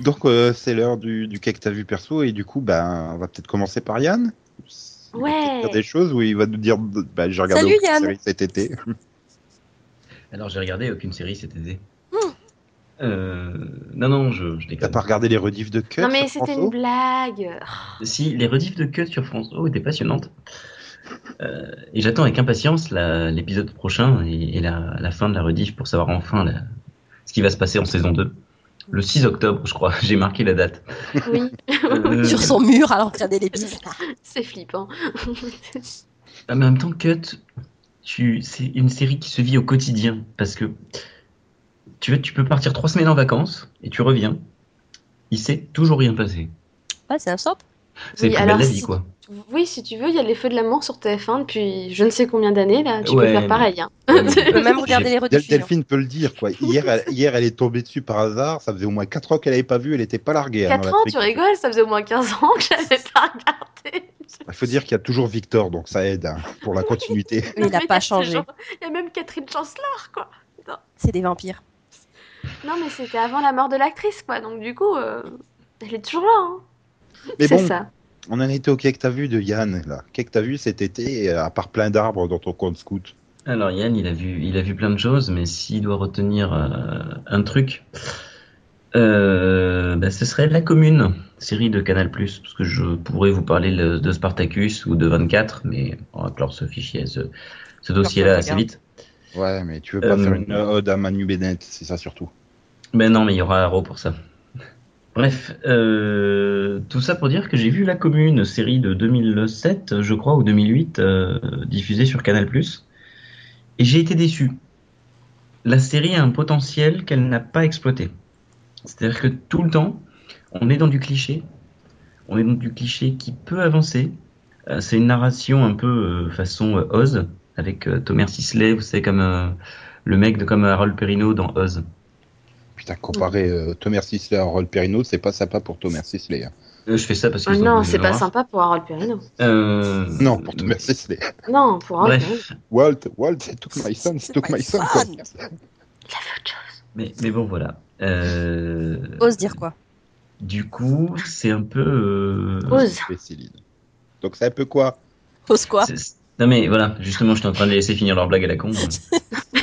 Donc, euh, c'est l'heure du, du quai que t'as vu perso, et du coup, ben, on va peut-être commencer par Yann. Il va Ouais. peut-être dire des choses où il va nous dire, bah, j'ai regardé Salut, aucune Yann. série cet été. [LAUGHS] Alors j'ai regardé aucune série cet été. Euh, non, non, je, je T'as pas regardé les rediffs de Cut Non, mais c'était une blague. Si, les rediffs de Cut sur France O étaient passionnantes. Euh, et j'attends avec impatience l'épisode prochain et, et la, la fin de la rediff pour savoir enfin la, ce qui va se passer en saison 2. Le 6 octobre, je crois, [LAUGHS] j'ai marqué la date. Oui, Euh, [LAUGHS] Sur son mur, alors regarder les bifs. c'est flippant. [LAUGHS] Ah, mais en même temps, Cut, tu... c'est une série qui se vit au quotidien. Parce que tu, vois, tu peux partir trois semaines en vacances et tu reviens. Il s'est toujours rien passé. Ouais, c'est un soap. C'est Oui, alors belle la vie, si- quoi. Oui, si tu veux, il y a les Feux de l'amour sur TF1 depuis je ne sais combien d'années là. Tu Ouais, peux faire pareil. Hein. [LAUGHS] Ouais, mais- Tu peux même [LAUGHS] regarder les rediffusions. Delphine peut le dire, quoi. Hier, elle, hier, elle est tombée dessus par hasard. Ça faisait au moins 4 ans qu'elle n'avait pas vu. Elle n'était pas larguée. hein, 4 dans la ans, tu rigoles, ça faisait au moins 15 ans que j'avais pas regardé. Il faut dire qu'il y a toujours Victor, donc ça aide hein, pour la continuité. [LAUGHS] Mais il n'a pas changé. Il y a même Catherine Chancellor, quoi. C'est des vampires. Non, mais c'était avant la mort de l'actrice, quoi. Donc du coup, euh, elle est toujours là. Hein. Mais C'est bon, ça. on en était au quai que t'as vu de Yann, là. Qu'est-ce que t'as vu cet été, euh, à part plein d'arbres dans ton compte scout Alors Yann, il a vu, il a vu plein de choses, mais s'il doit retenir euh, un truc, euh, bah, ce serait La Commune, série de Canal+, parce que je pourrais vous parler le- de Spartacus ou de 24, mais on va clore ce fichier, ce, ce dossier-là assez vite. Ouais, mais tu veux pas Euh, faire une ode à Manu Bennett, c'est ça surtout. Ben non, mais il y aura Arrow pour ça. Bref, euh, tout ça pour dire que j'ai vu La Commune, série de 2007, je crois, ou 2008, euh, diffusée sur Canal+, et j'ai été déçu. La série a un potentiel qu'elle n'a pas exploité. C'est-à-dire que tout le temps, on est dans du cliché, on est dans du cliché qui peut avancer. Euh, c'est une narration un peu euh, façon Oz, avec Thomas Sisley, vous savez, comme le mec de comme Harold Perrineau dans Oz. Putain, comparer euh, Thomas Sisley à Harold Perrineau, c'est pas sympa pour Thomas Sisley. hein. Euh, je fais ça parce que Oh sont non, c'est pas sympa pour Harold Perrineau. Euh, Non, pour Thomas Sisley. Non, pour Harold Perrineau. Bref, Walt, Walt, c'est took my son, c'est took my son. quoi. Il avait autre chose. mais, mais bon voilà. Euh, Ose dire quoi Du coup, c'est un peu. euh, Ose. Donc c'est un peu quoi Ose quoi c'est- Non mais voilà, justement, j'étais en train de les laisser finir leur blague à la con. [LAUGHS]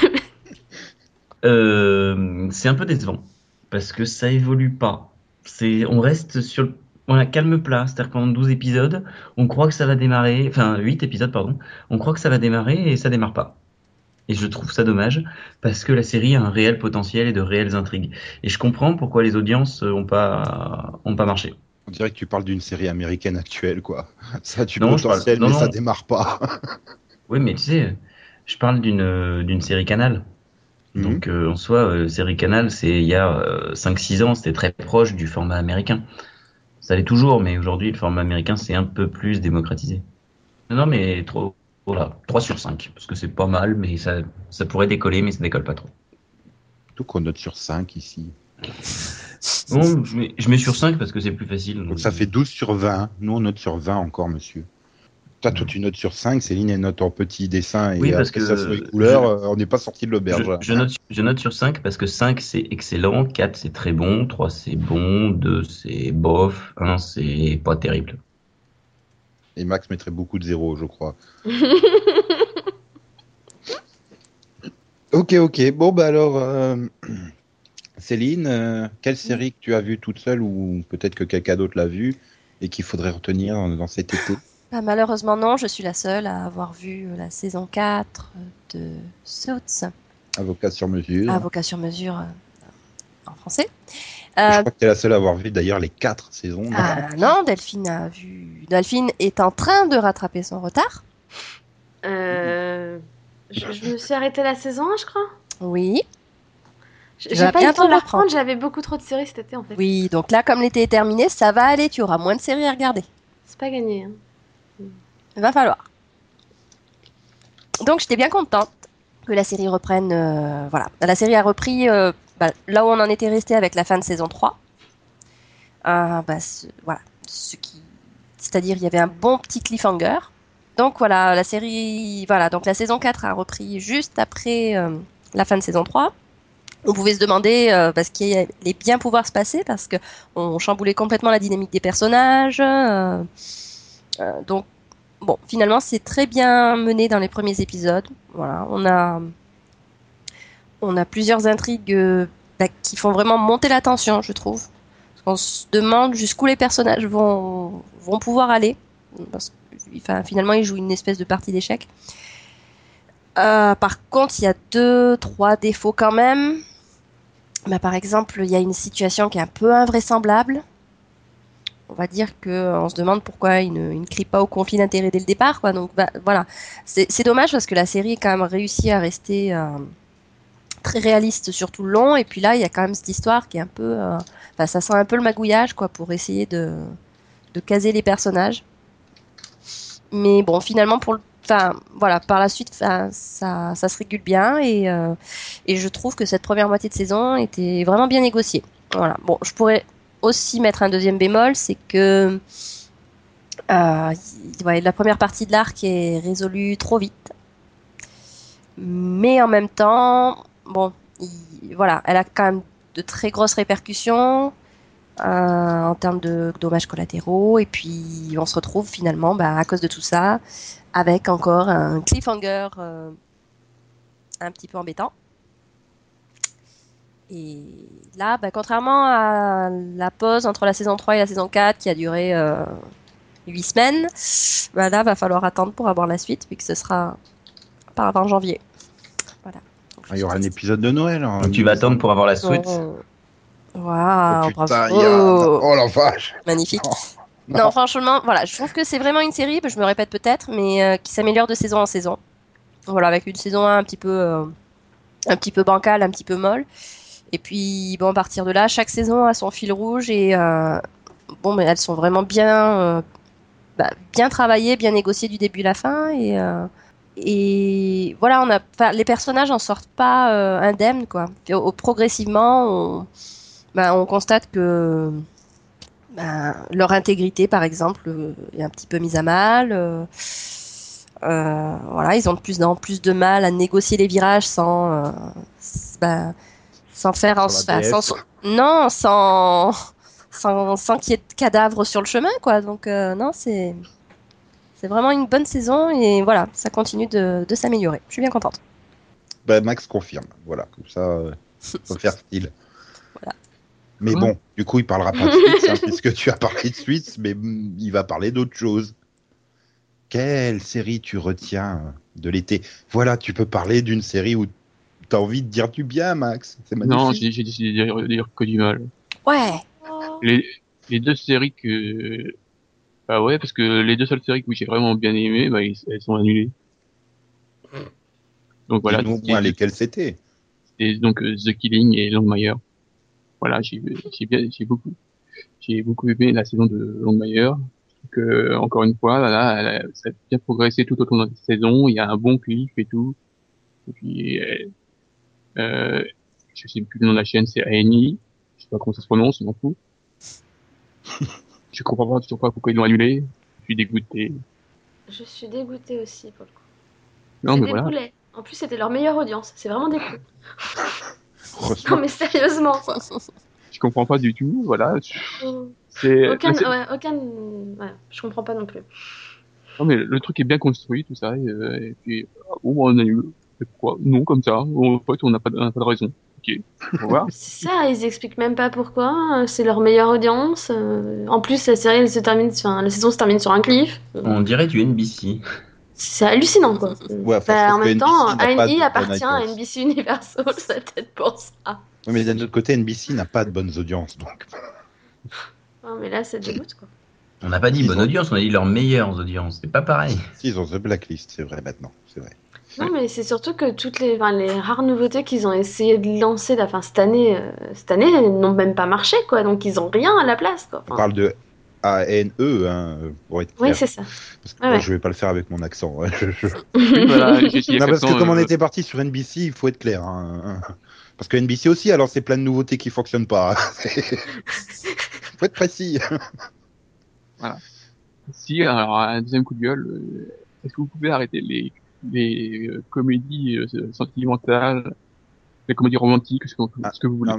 Euh, c'est un peu décevant parce que ça évolue pas. C'est, on reste sur le voilà, calme plat, c'est-à-dire qu'en 12 épisodes, on croit que ça va démarrer, enfin 8 épisodes pardon, on croit que ça va démarrer et ça démarre pas. Et je trouve ça dommage parce que la série a un réel potentiel et de réelles intrigues. Et je comprends pourquoi les audiences ont pas ont pas marché. On dirait que tu parles d'une série américaine actuelle, quoi. [LAUGHS] Ça, tu Non, peux je parle- potentiel, non, mais non. ça démarre pas. [LAUGHS] Oui, mais tu sais, je parle d'une d'une série Canal. Mhm. Donc euh, en soi, euh, série Canal, c'est il y a euh, 5-6 ans, c'était très proche du format américain. Ça l'est toujours, mais aujourd'hui, le format américain, c'est un peu plus démocratisé. Non, non, mais trop, voilà, 3 sur 5, parce que c'est pas mal, mais ça, ça pourrait décoller, mais ça décolle pas trop. Tout qu'on note sur 5 ici. Bon, je mets, je mets sur 5 parce que c'est plus facile. Donc ça fait 12 sur 20. Nous, on note sur 20 encore, monsieur. Toi, toi, tu notes sur 5, Céline, elle note en petit dessin et Oui, parce que et couleurs. je- euh, On n'est pas sorti de l'auberge. Je, je note, je note sur 5 parce que 5 c'est excellent, 4 c'est très bon, 3 c'est bon, 2 c'est bof, 1 c'est pas terrible. Et Max mettrait beaucoup de zéros, je crois. [LAUGHS] ok, ok. Bon, bah alors, euh, Céline, euh, quelle série que tu as vue toute seule ou peut-être que quelqu'un d'autre l'a vue et qu'il faudrait retenir dans, dans cet été? Bah, Malheureusement non, je suis la seule à avoir vu euh, la saison 4 de Suits, Avocat sur mesure. Avocat sur mesure euh, en français. Je Euh, crois que tu es la seule à avoir vu d'ailleurs les quatre saisons. non ah, non, Delphine a vu. Delphine est en train de rattraper son retard. Euh, je, je me suis arrêtée la saison 1, je crois. Oui. J'ai pas eu le temps de la reprendre. reprendre, j'avais beaucoup trop de séries cet été en fait. Oui, donc là, comme l'été est terminé, ça va aller, tu auras moins de séries à regarder. C'est pas gagné. hein. Va falloir. Donc j'étais bien contente que la série reprenne. euh, voilà, la série a repris euh, bah, là où on en était resté avec la fin de saison 3. Euh, bah, voilà, c'est-à-dire il y avait un bon petit cliffhanger. Donc voilà, la série, voilà, donc la saison 4 a repris juste après euh, la fin de saison 3. On pouvait se demander euh, bah, ce qui allait bien pouvoir se passer parce que on chamboulait complètement la dynamique des personnages. Donc bon, finalement, c'est très bien mené dans les premiers épisodes. Voilà, on a, on a plusieurs intrigues euh, bah, qui font vraiment monter la tension, je trouve. Qu'on se demande jusqu'où les personnages vont, vont pouvoir aller. Parce que, finalement, ils jouent une espèce de partie d'échecs. Euh, par contre, il y a deux, trois défauts quand même. bah, par exemple, il y a une situation qui est un peu invraisemblable. On va dire que euh, on se demande pourquoi il ne, crie pas au conflit d'intérêt dès le départ, quoi. Donc bah, voilà, c'est dommage parce que la série a quand même réussi à rester euh, très réaliste sur tout le long. Et puis là, il y a quand même cette histoire qui est un peu, euh, enfin, ça sent un peu le magouillage, quoi, pour essayer de de caser les personnages. Mais bon, finalement, pour le Enfin, voilà, par la suite, ça, ça se régule bien et, et je trouve que cette première moitié de saison était vraiment bien négociée. Voilà. Bon, je pourrais aussi mettre un deuxième bémol, c'est que euh, la première partie de l'arc est résolue trop vite. Mais en même temps, bon, il- voilà, elle a quand même de très grosses répercussions euh, en termes de dommages collatéraux. Et puis, on se retrouve finalement, bah, à cause de tout ça, avec encore un cliffhanger euh, un petit peu embêtant. Et là, bah, contrairement à la pause entre la saison 3 et la saison 4 qui a duré euh, 8 semaines, bah, là, va falloir attendre pour avoir la suite, vu que ce sera par avant janvier. Voilà. Donc, Ah, Il y aura un épisode de Noël. hein. Donc tu vas attendre pour avoir la suite? Oh. Oh, Waouh, bravo. y a- oh la vache. Magnifique. Non. franchement, voilà, je trouve que c'est vraiment une série, je me répète peut-être, mais euh, qui s'améliore de saison en saison. Voilà, avec une saison 1 un petit peu, euh, un petit peu bancale, un petit peu molle. Et puis, bon, à partir de là, chaque saison a son fil rouge et euh, bon, mais elles sont vraiment bien, euh, bah, bien travaillées, bien négociées du début à la fin et euh, voilà, on a, les personnages en sortent pas indemnes quoi. Au- progressivement, on, bah, on constate que ben, leur intégrité, par exemple, est un petit peu mise à mal. voilà, ils ont de plus en plus de mal à négocier les virages sans, sans faire en, enfin, sans- non, sans, sans, sans qu'il y ait de cadavres sur le chemin, quoi. Donc euh, non, c'est, c'est vraiment une bonne saison et voilà, ça continue de, de s'améliorer. Je suis bien contente. Bah, Max confirme. Voilà, comme ça, euh, [LAUGHS] faut faire style. Voilà. Mais Ouais. bon, du coup, il parlera pas de [LAUGHS] suite, hein, puisque tu as parlé de suite, mais mm, il va parler d'autre chose. Quelle série tu retiens de l'été? Voilà, tu peux parler d'une série où tu as envie de dire du bien, Max. C'est magnifique. Non, j'ai j'ai décidé de dire, de dire que du mal. Ouais. Les, les deux séries que... Ah ouais, parce que les deux seules séries que j'ai vraiment bien aimées, bah, ils- elles sont annulées. Donc voilà. Dis-nous au c'était- moins c'était. c'était donc euh, The Killing et Longmire. Voilà, j'ai j'ai bien, j'ai beaucoup, j'ai beaucoup aimé la saison de Longmire. Que encore une fois, là, elle a, ça a bien progressé tout au long de la saison. Il y a un bon cliff et tout. Et puis, euh, euh, je sais plus le nom de la chaîne, c'est ANI. Je sais pas comment ça se prononce, m'en fous. [LAUGHS] je comprends pas toujours pas pourquoi ils l'ont annulé. Je suis dégoûté. Je suis dégoûtée aussi pour le coup. Non, mais des voilà. poulets. En plus, c'était leur meilleure audience. C'est vraiment des coups. [LAUGHS] Non, mais sérieusement. [LAUGHS] Je comprends pas du tout. Voilà. Oh. C'est, Aucun, c'est- ouais, aucun, ouais, je comprends pas non plus. Non mais le truc est bien construit, tout ça, et, euh, et puis oh, on annule. Et pourquoi Non, comme ça. En fait, on n'a pas, de- on n'a pas de raison. Ok, on va voir. C'est ça, ils expliquent même pas pourquoi. C'est leur meilleure audience. euh, En plus, la série, elle se termine, sur un- la saison se termine sur un cliff. Euh, On dirait du NBC. C'est hallucinant, quoi. Ouais, enfin, Bah, en même temps, de appartient à. NBC Universal, [LAUGHS] c'est peut-être pour ça. Mais d'un autre côté, NBC n'a pas de bonnes audiences, donc. Non, mais là, c'est dégoûte, quoi. On n'a pas dit Ils bonne ont- audience, on a dit leurs meilleures audiences. C'est pas pareil. Si, ils ont The Blacklist, c'est vrai maintenant, c'est vrai. Non, mais c'est surtout que toutes les, enfin, les rares nouveautés qu'ils ont essayé de lancer la fin cette année, euh, cette année, elles n'ont même pas marché, quoi. Donc, ils ont rien à la place, quoi. On parle de A-N-E, hein, pour être oui, clair. c'est ça. Parce que Ouais, moi, ouais. je vais pas le faire avec mon accent. ouais, [LAUGHS] Oui, voilà, Non, parce que comme on euh, était parti sur NBC, il faut être clair. hein. Parce que NBC aussi, alors c'est plein de nouveautés qui fonctionnent pas. [LAUGHS] faut être précis. Si, alors un deuxième coup de gueule. euh, Est-ce que vous pouvez arrêter les, les euh, comédies euh, sentimentales, les comédies romantiques, ce que, Ah, ce que vous voulez.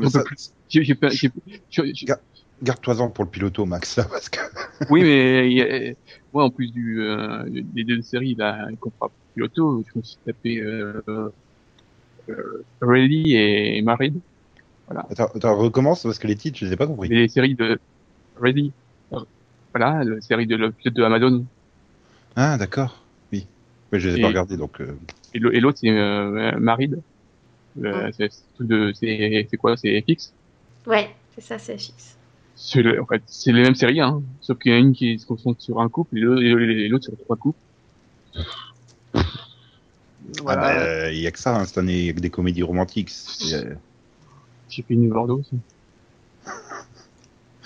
Garde-toi-en pour le piloto, Max, là, [LAUGHS] parce que oui, mais moi, en plus du, euh, des deux séries là qu'on fera piloto, je me suis tapé euh, euh, Ready et Married. Attends, attends, recommence parce que les titres, je les ai pas compris. les séries de Ready. Voilà, la série de de Amazon. Ah, d'accord. Mais je les ai Et- pas regardés, donc. euh, Et l'autre, c'est euh, C'est quoi C'est FX Ouais, c'est ça, c'est. C'est le- en fait, c'est les mêmes séries, hein. Sauf qu'il y en a une qui se concentre sur un couple et l'autre- sur trois couples. Ah bah, il y a que ça, hein, cette année, il y a que des comédies romantiques. Euh, J'ai fait une overdose.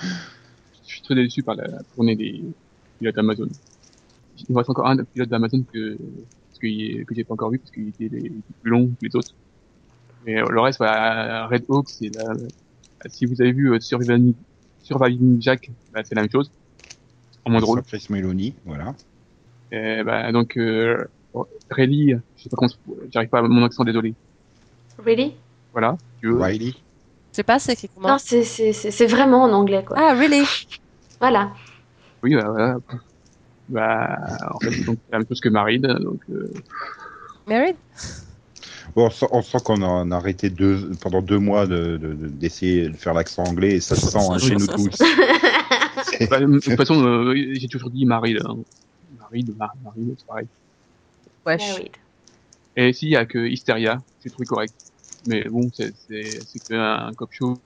Je suis très déçu par la, la tournée des pilotes Amazon. Il me reste encore un pilote d'Amazon que, est- que j'ai pas encore vu parce qu'il était, plus long que les autres. Mais euh, le reste, voilà, Red Hawk, c'est la, si vous avez vu euh, Surviving, Surviving Jack, bah, c'est la même chose. En moins drôle. Chris Meloni, voilà. Et, bah, donc, euh, Rayleigh, je sais pas comment, j'arrive pas à mon accent, désolé. Really Voilà. Tu veux. Riley. Je sais pas, c'est comment? Non, c'est- c'est c'est- c'est vraiment en anglais, quoi. Ah, really Voilà. Oui, bah, voilà. Bah, en fait, c'est la même chose que Married, donc, euh, Married Bon, on sent, on sent qu'on a, on a arrêté deux, pendant deux mois de- de- de- d'essayer de, faire l'accent anglais et ça se sent hein, chez nous tous. C'est- [LAUGHS] bah, de toute façon, euh, j'ai toujours dit Married, hein. Married, Mar- Married, c'est pareil. Wesh. Married. Et si, il y a que Hysteria, j'ai trouvé correct. Mais bon, c'est, c'est, c'est que un cop show.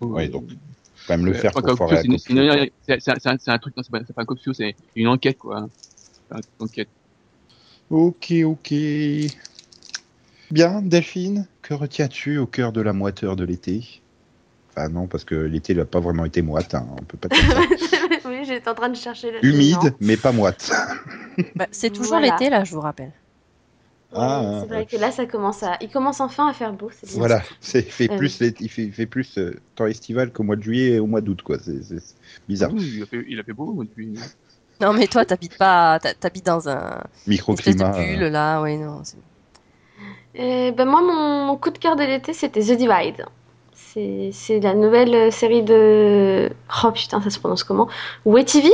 Ouais, donc, quand même le faire pour foirer c'est, un, truc, non, c'est pas, pas un cop show, c'est une enquête, quoi. Une enquête. Ok, ok. Bien, Delphine, que retiens-tu au cœur de la moiteur de l'été? Enfin non, parce que l'été n'a pas vraiment été moite, hein, on peut pas dire ça. [LAUGHS] oui, j'étais en train de chercher le. Humide, mais pas moite. Bah, c'est [LAUGHS] toujours Voilà. l'été, là, je vous rappelle. Ah, c'est vrai que là, ça commence à. Il commence enfin à faire beau. c'est bien. Voilà, c'est il fait Euh. plus il fait, il fait plus euh, temps estival qu'au mois de juillet et au mois d'août quoi. C'est bizarre. Oui, il a fait, il a fait beau, moi, depuis. Non, mais toi, t'habites pas, t'ha- t'habites dans un de Microclimat. bulle, euh, là, oui, non. c'est- Euh, ben moi, mon, mon coup de cœur de l'été, c'était The Divide. C'est c'est la nouvelle euh, série de. Oh putain, ça se prononce comment? WeTV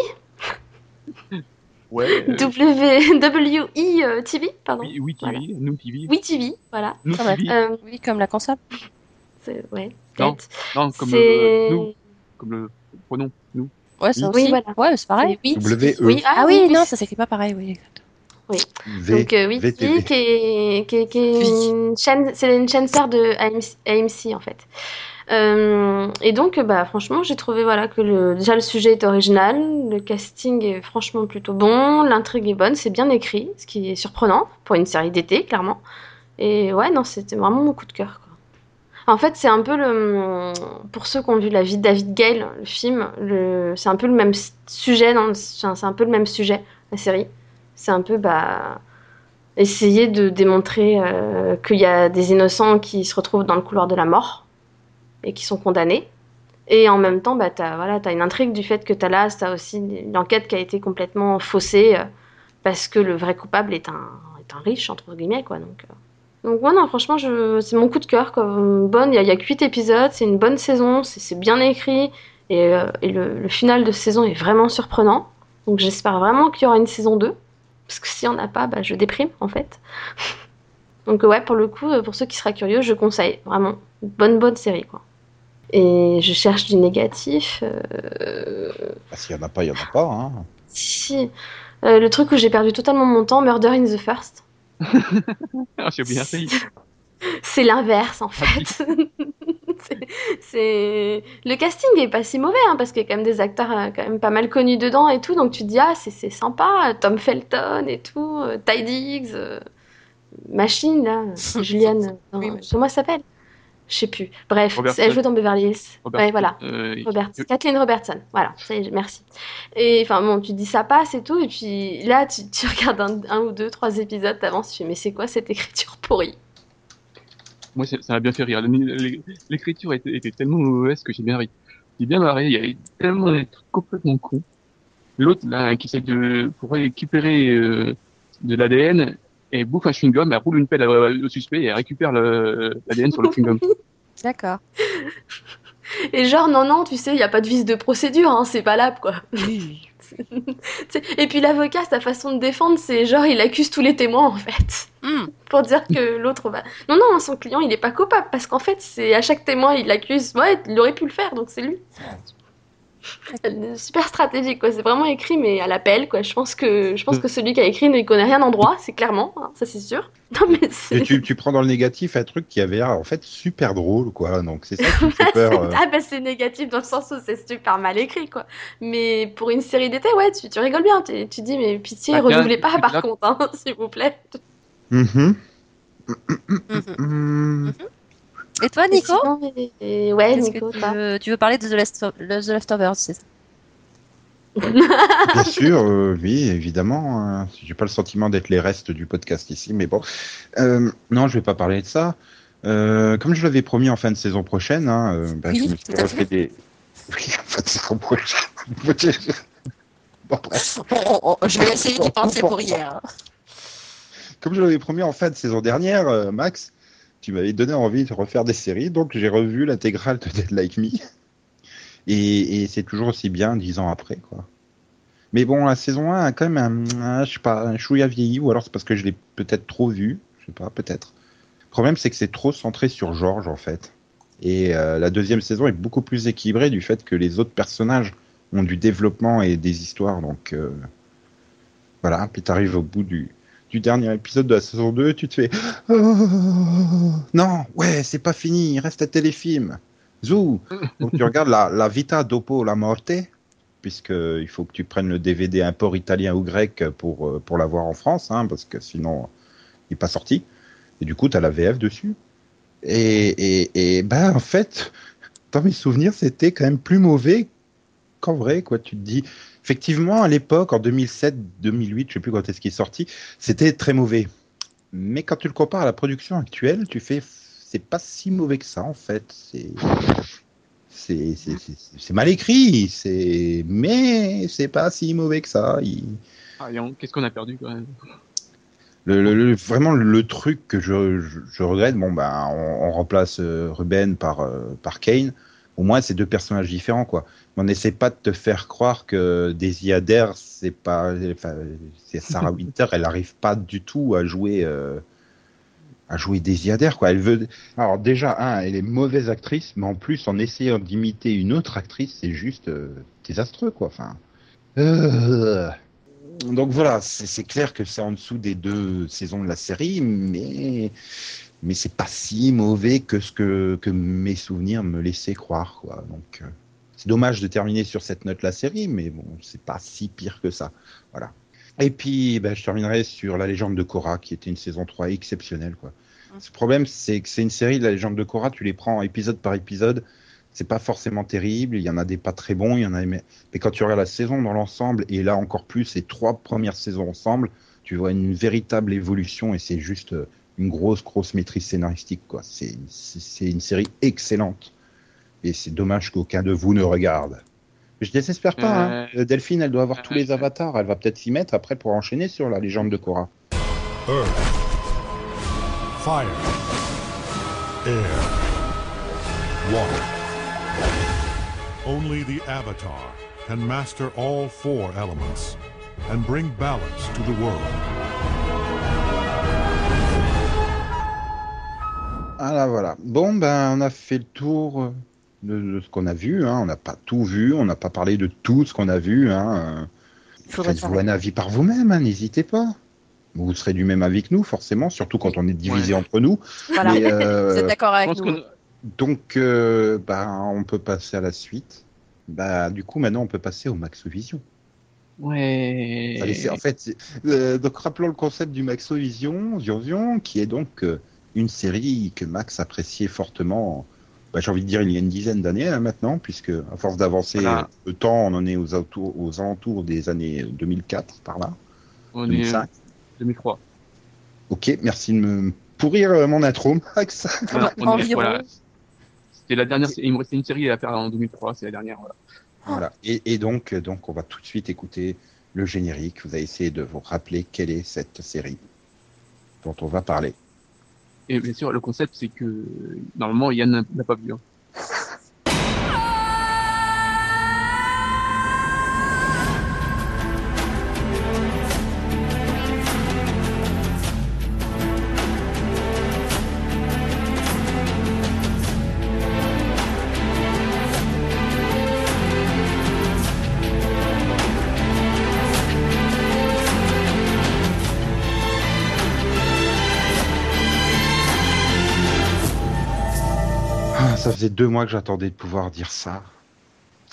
Ouais. euh, [LAUGHS] W-I euh, TV, pardon. oui, oui, TV, Voilà. nous TV. Voilà. Nous. TV. Euh, Oui, comme la console. ouais, Non. Non, comme C'est- le, nous, comme le pronom, nous. Ouais, ça Oui, aussi. voilà. Ouais, c'est pareil. W, E. Oui, Ah oui, non, ça s'écrit pas pareil, oui. V, Donc euh, oui, VTV. qui est, qui est- qui est Oui. une chaîne, c'est une chaîne sœur de AMC, AMC, en fait. Euh, et donc, bah franchement, j'ai trouvé voilà que le, déjà le sujet est original, le casting est franchement plutôt bon, l'intrigue est bonne, c'est bien écrit, ce qui est surprenant pour une série d'été, clairement. Et ouais, non, c'était vraiment mon coup de cœur. En fait, c'est un peu le, pour ceux qui ont vu la vie de David Gale, le film, le, c'est un peu le même sujet, dans c'est un peu le même sujet, la série. C'est un peu bah essayer de démontrer euh, qu'il y a des innocents qui se retrouvent dans le couloir de la mort et qui sont condamnés. Et en même temps, bah, tu as, voilà, as une intrigue du fait que tu as là, tu as aussi l'enquête qui a été complètement faussée euh, parce que le vrai coupable est un, est un riche, entre guillemets. Quoi, donc, euh. donc ouais, non, franchement, c'est mon coup de cœur. Il y, a- il y a que 8 épisodes, c'est une bonne saison, c'est, bien écrit et, euh, et le, final de saison est vraiment surprenant. Donc j'espère vraiment qu'il y aura une saison 2. Parce que s'il n'y en a pas, bah, je déprime en fait. [LAUGHS] Donc ouais, pour le coup, pour ceux qui seraient curieux, je conseille vraiment bonne bonne série quoi. Et je cherche du négatif. euh, Ah, S'il y en a pas, il y en a pas. Hein. Si, Euh, le truc où j'ai perdu totalement mon temps, Murder in the First. [LAUGHS] Ah, j'ai fait. [LAUGHS] C'est l'inverse en fait. [LAUGHS] C'est- le casting est pas si mauvais hein, parce qu'il y a quand même des acteurs euh, quand même pas mal connus dedans et tout donc tu te dis ah c'est c'est sympa Tom Felton et tout euh, Ty Diggs euh, Machine là Julianne Oui, comment elle s'appelle? Je sais plus bref Robertson. elle joue dans Beverly Hills Robert- ouais voilà euh, Robert, Kathleen Robertson, voilà, merci. Et enfin bon, tu dis ça passe et tout, et puis là, tu, tu [LAUGHS] regardes un, un ou deux, trois épisodes, t'avances, tu fais mais c'est quoi cette écriture pourrie? Moi, ça m'a bien fait rire. L'é- L'écriture était, était tellement mauvaise que j'ai bien ri. J'ai bien marré. Il y avait tellement des trucs complètement cons. L'autre, là, qui essaie de, pour récupérer euh, de l'ADN, et bouffe un chewing-gum, elle roule une pelle au suspect et elle récupère le- l'ADN sur le chewing-gum. [LAUGHS] D'accord. Et genre, non, non, tu sais, il y a pas de vice de procédure, hein, c'est valable, quoi. [LAUGHS] Et puis l'avocat, sa façon de défendre, c'est genre, il accuse tous les témoins, en fait. Hmm. Pour dire que l'autre va. Non, non, son client, il est pas coupable, parce qu'en fait, c'est à chaque témoin, il l'accuse. Ouais, il aurait pu le faire, donc c'est lui. [LAUGHS] super stratégique quoi. C'est vraiment écrit mais à l'appel quoi. Je pense que je pense que celui qui a écrit ne connaît rien en droit, c'est clairement, hein, ça c'est sûr. [LAUGHS] Non mais Et tu, tu prends dans le négatif un truc qui avait l'air en fait super drôle quoi. Donc c'est ça qui me fait peur. [LAUGHS] euh. ah bah c'est négatif dans le sens où c'est super mal écrit quoi. Mais pour une série d'été ouais tu, tu rigoles bien. Tu, tu dis mais pitié Ah, renouvelez pas par contre hein, s'il vous plaît. Mhm. Mhm. Mm. Et toi, Nico Sinon, et- et- ouais Nico que tu veux, tu veux parler de The, Left- The Leftovers, c'est ça? Bien sûr, euh, oui, évidemment. hein. J'ai pas le sentiment d'être les restes du podcast ici, mais bon. Euh, non, je vais pas parler de ça. Euh, comme je l'avais promis en fin de saison prochaine, hein, euh, bah, Oui, je me suis refait des. [LAUGHS] Oui, en fin de saison prochaine. bon, [LAUGHS] bref. Je vais essayer d'y penser pour hier. Comme je l'avais promis en fin de saison dernière, euh, Max, tu m'avais donné envie de refaire des séries, donc j'ai revu l'intégrale de Dead Like Me. Et, et c'est toujours aussi bien dix ans après, quoi. Mais bon, la saison 1 a quand même un, un- je sais pas, un chouïa vieilli, ou alors c'est parce que je l'ai peut-être trop vu, je sais pas, peut-être. Le problème, c'est que c'est trop centré sur George, en fait. Et euh, la deuxième saison est beaucoup plus équilibrée du fait que les autres personnages ont du développement et des histoires, donc euh, voilà. Puis t'arrives au bout du, du dernier épisode de la saison 2, tu te fais [GASPS] Oh, non, ouais, c'est pas fini, il reste un téléfilm. Zou. [LAUGHS] Donc tu regardes la, la Vita dopo la morte, puisque il faut que tu prennes le DVD import italien ou grec pour euh, pour l'avoir en France, hein, parce que sinon il n'est pas sorti. Et du coup, tu as la VF dessus. Et, et, et ben en fait, dans mes souvenirs, c'était quand même plus mauvais qu'en vrai, quoi. Tu te dis, effectivement, à l'époque, en 2007, 2008, je sais plus quand est-ce qu'il est sorti, c'était très mauvais. Mais quand tu le compares à la production actuelle, tu fais, c'est pas si mauvais que ça, en fait. C'est, mal écrit, c'est, mais c'est pas si mauvais que ça. Il- Ah, Qu'est-ce qu'on a perdu quand même? Le, le- le- vraiment le truc que je, je, je regrette, bon ben on, on remplace euh, Ruben par euh, par Kane. Au moins c'est deux personnages différents quoi. On n'essaie pas de te faire croire que Daisy Adair c'est pas, enfin, c'est Sarah [LAUGHS] Winter, elle arrive pas du tout à jouer euh, à jouer Daisy Adair quoi. Elle veut. Alors déjà un, elle est mauvaise actrice, mais en plus en essayant d'imiter une autre actrice, c'est juste euh, désastreux quoi. Enfin. Euh... Donc voilà, c'est c'est clair que c'est en dessous des deux saisons de la série, mais mais c'est pas si mauvais que ce que, que mes souvenirs me laissaient croire, quoi. Donc euh, c'est dommage de terminer sur cette note la série, mais bon, c'est pas si pire que ça. Voilà. Et puis, ben, je terminerai sur La Légende de Korra, qui était une saison 3 exceptionnelle, quoi. Le problème, c'est que c'est une série, La Légende de Korra, tu les prends épisode par épisode, c'est pas forcément terrible, il y en a des pas très bons, il y en a mais, quand tu regardes la saison dans l'ensemble et là encore plus les trois premières saisons ensemble, tu vois une véritable évolution et c'est juste euh, une grosse grosse maîtrise scénaristique quoi. C'est une série excellente et c'est dommage qu'aucun de vous ne regarde. Je désespère pas. Hein. Euh, Delphine, elle doit avoir tous les avatars. Elle va peut-être s'y mettre après pour enchaîner sur la légende de Korra. Earth, fire, air, water. Only the Avatar can master all four elements and bring balance to the world. Voilà, voilà. Bon, ben, on a fait le tour euh, de, de ce qu'on a vu. Hein. On n'a pas tout vu. On n'a pas parlé de tout ce qu'on a vu. Hein. Faudrait Faites-vous un avis par vous-même. Hein. N'hésitez pas. Vous serez du même avis que nous, forcément, surtout quand on est divisé Ouais. entre nous. Voilà. Mais, euh, [LAUGHS] Vous êtes d'accord avec nous qu'on donc, euh, ben, on peut passer à la suite. Bah, du coup, maintenant, on peut passer au Maxovision. Ouais. Allez, en fait, euh, donc rappelons le concept du Maxovision, Vision, qui est donc euh, une série que Max appréciait fortement. bah, J'ai envie de dire il y a une dizaine d'années hein, maintenant, puisque à force d'avancer Voilà. le temps, on en est aux alentours, aux alentours des années 2004 par là, On est 2005. 2003. Ok, merci de me pourrir euh, mon intro, Max. Voilà, on est- [LAUGHS] Environ. voilà. C'était la dernière, il me restait une série à faire en 2003, c'est la dernière. Voilà. Voilà. Et, et donc, euh, donc, on va tout de suite écouter le générique. Vous allez essayer de vous rappeler quelle est cette série dont on va parler. Et bien sûr, le concept, c'est que normalement, Yann n'a- pas vu. hein. Faisait deux mois que j'attendais de pouvoir dire ça.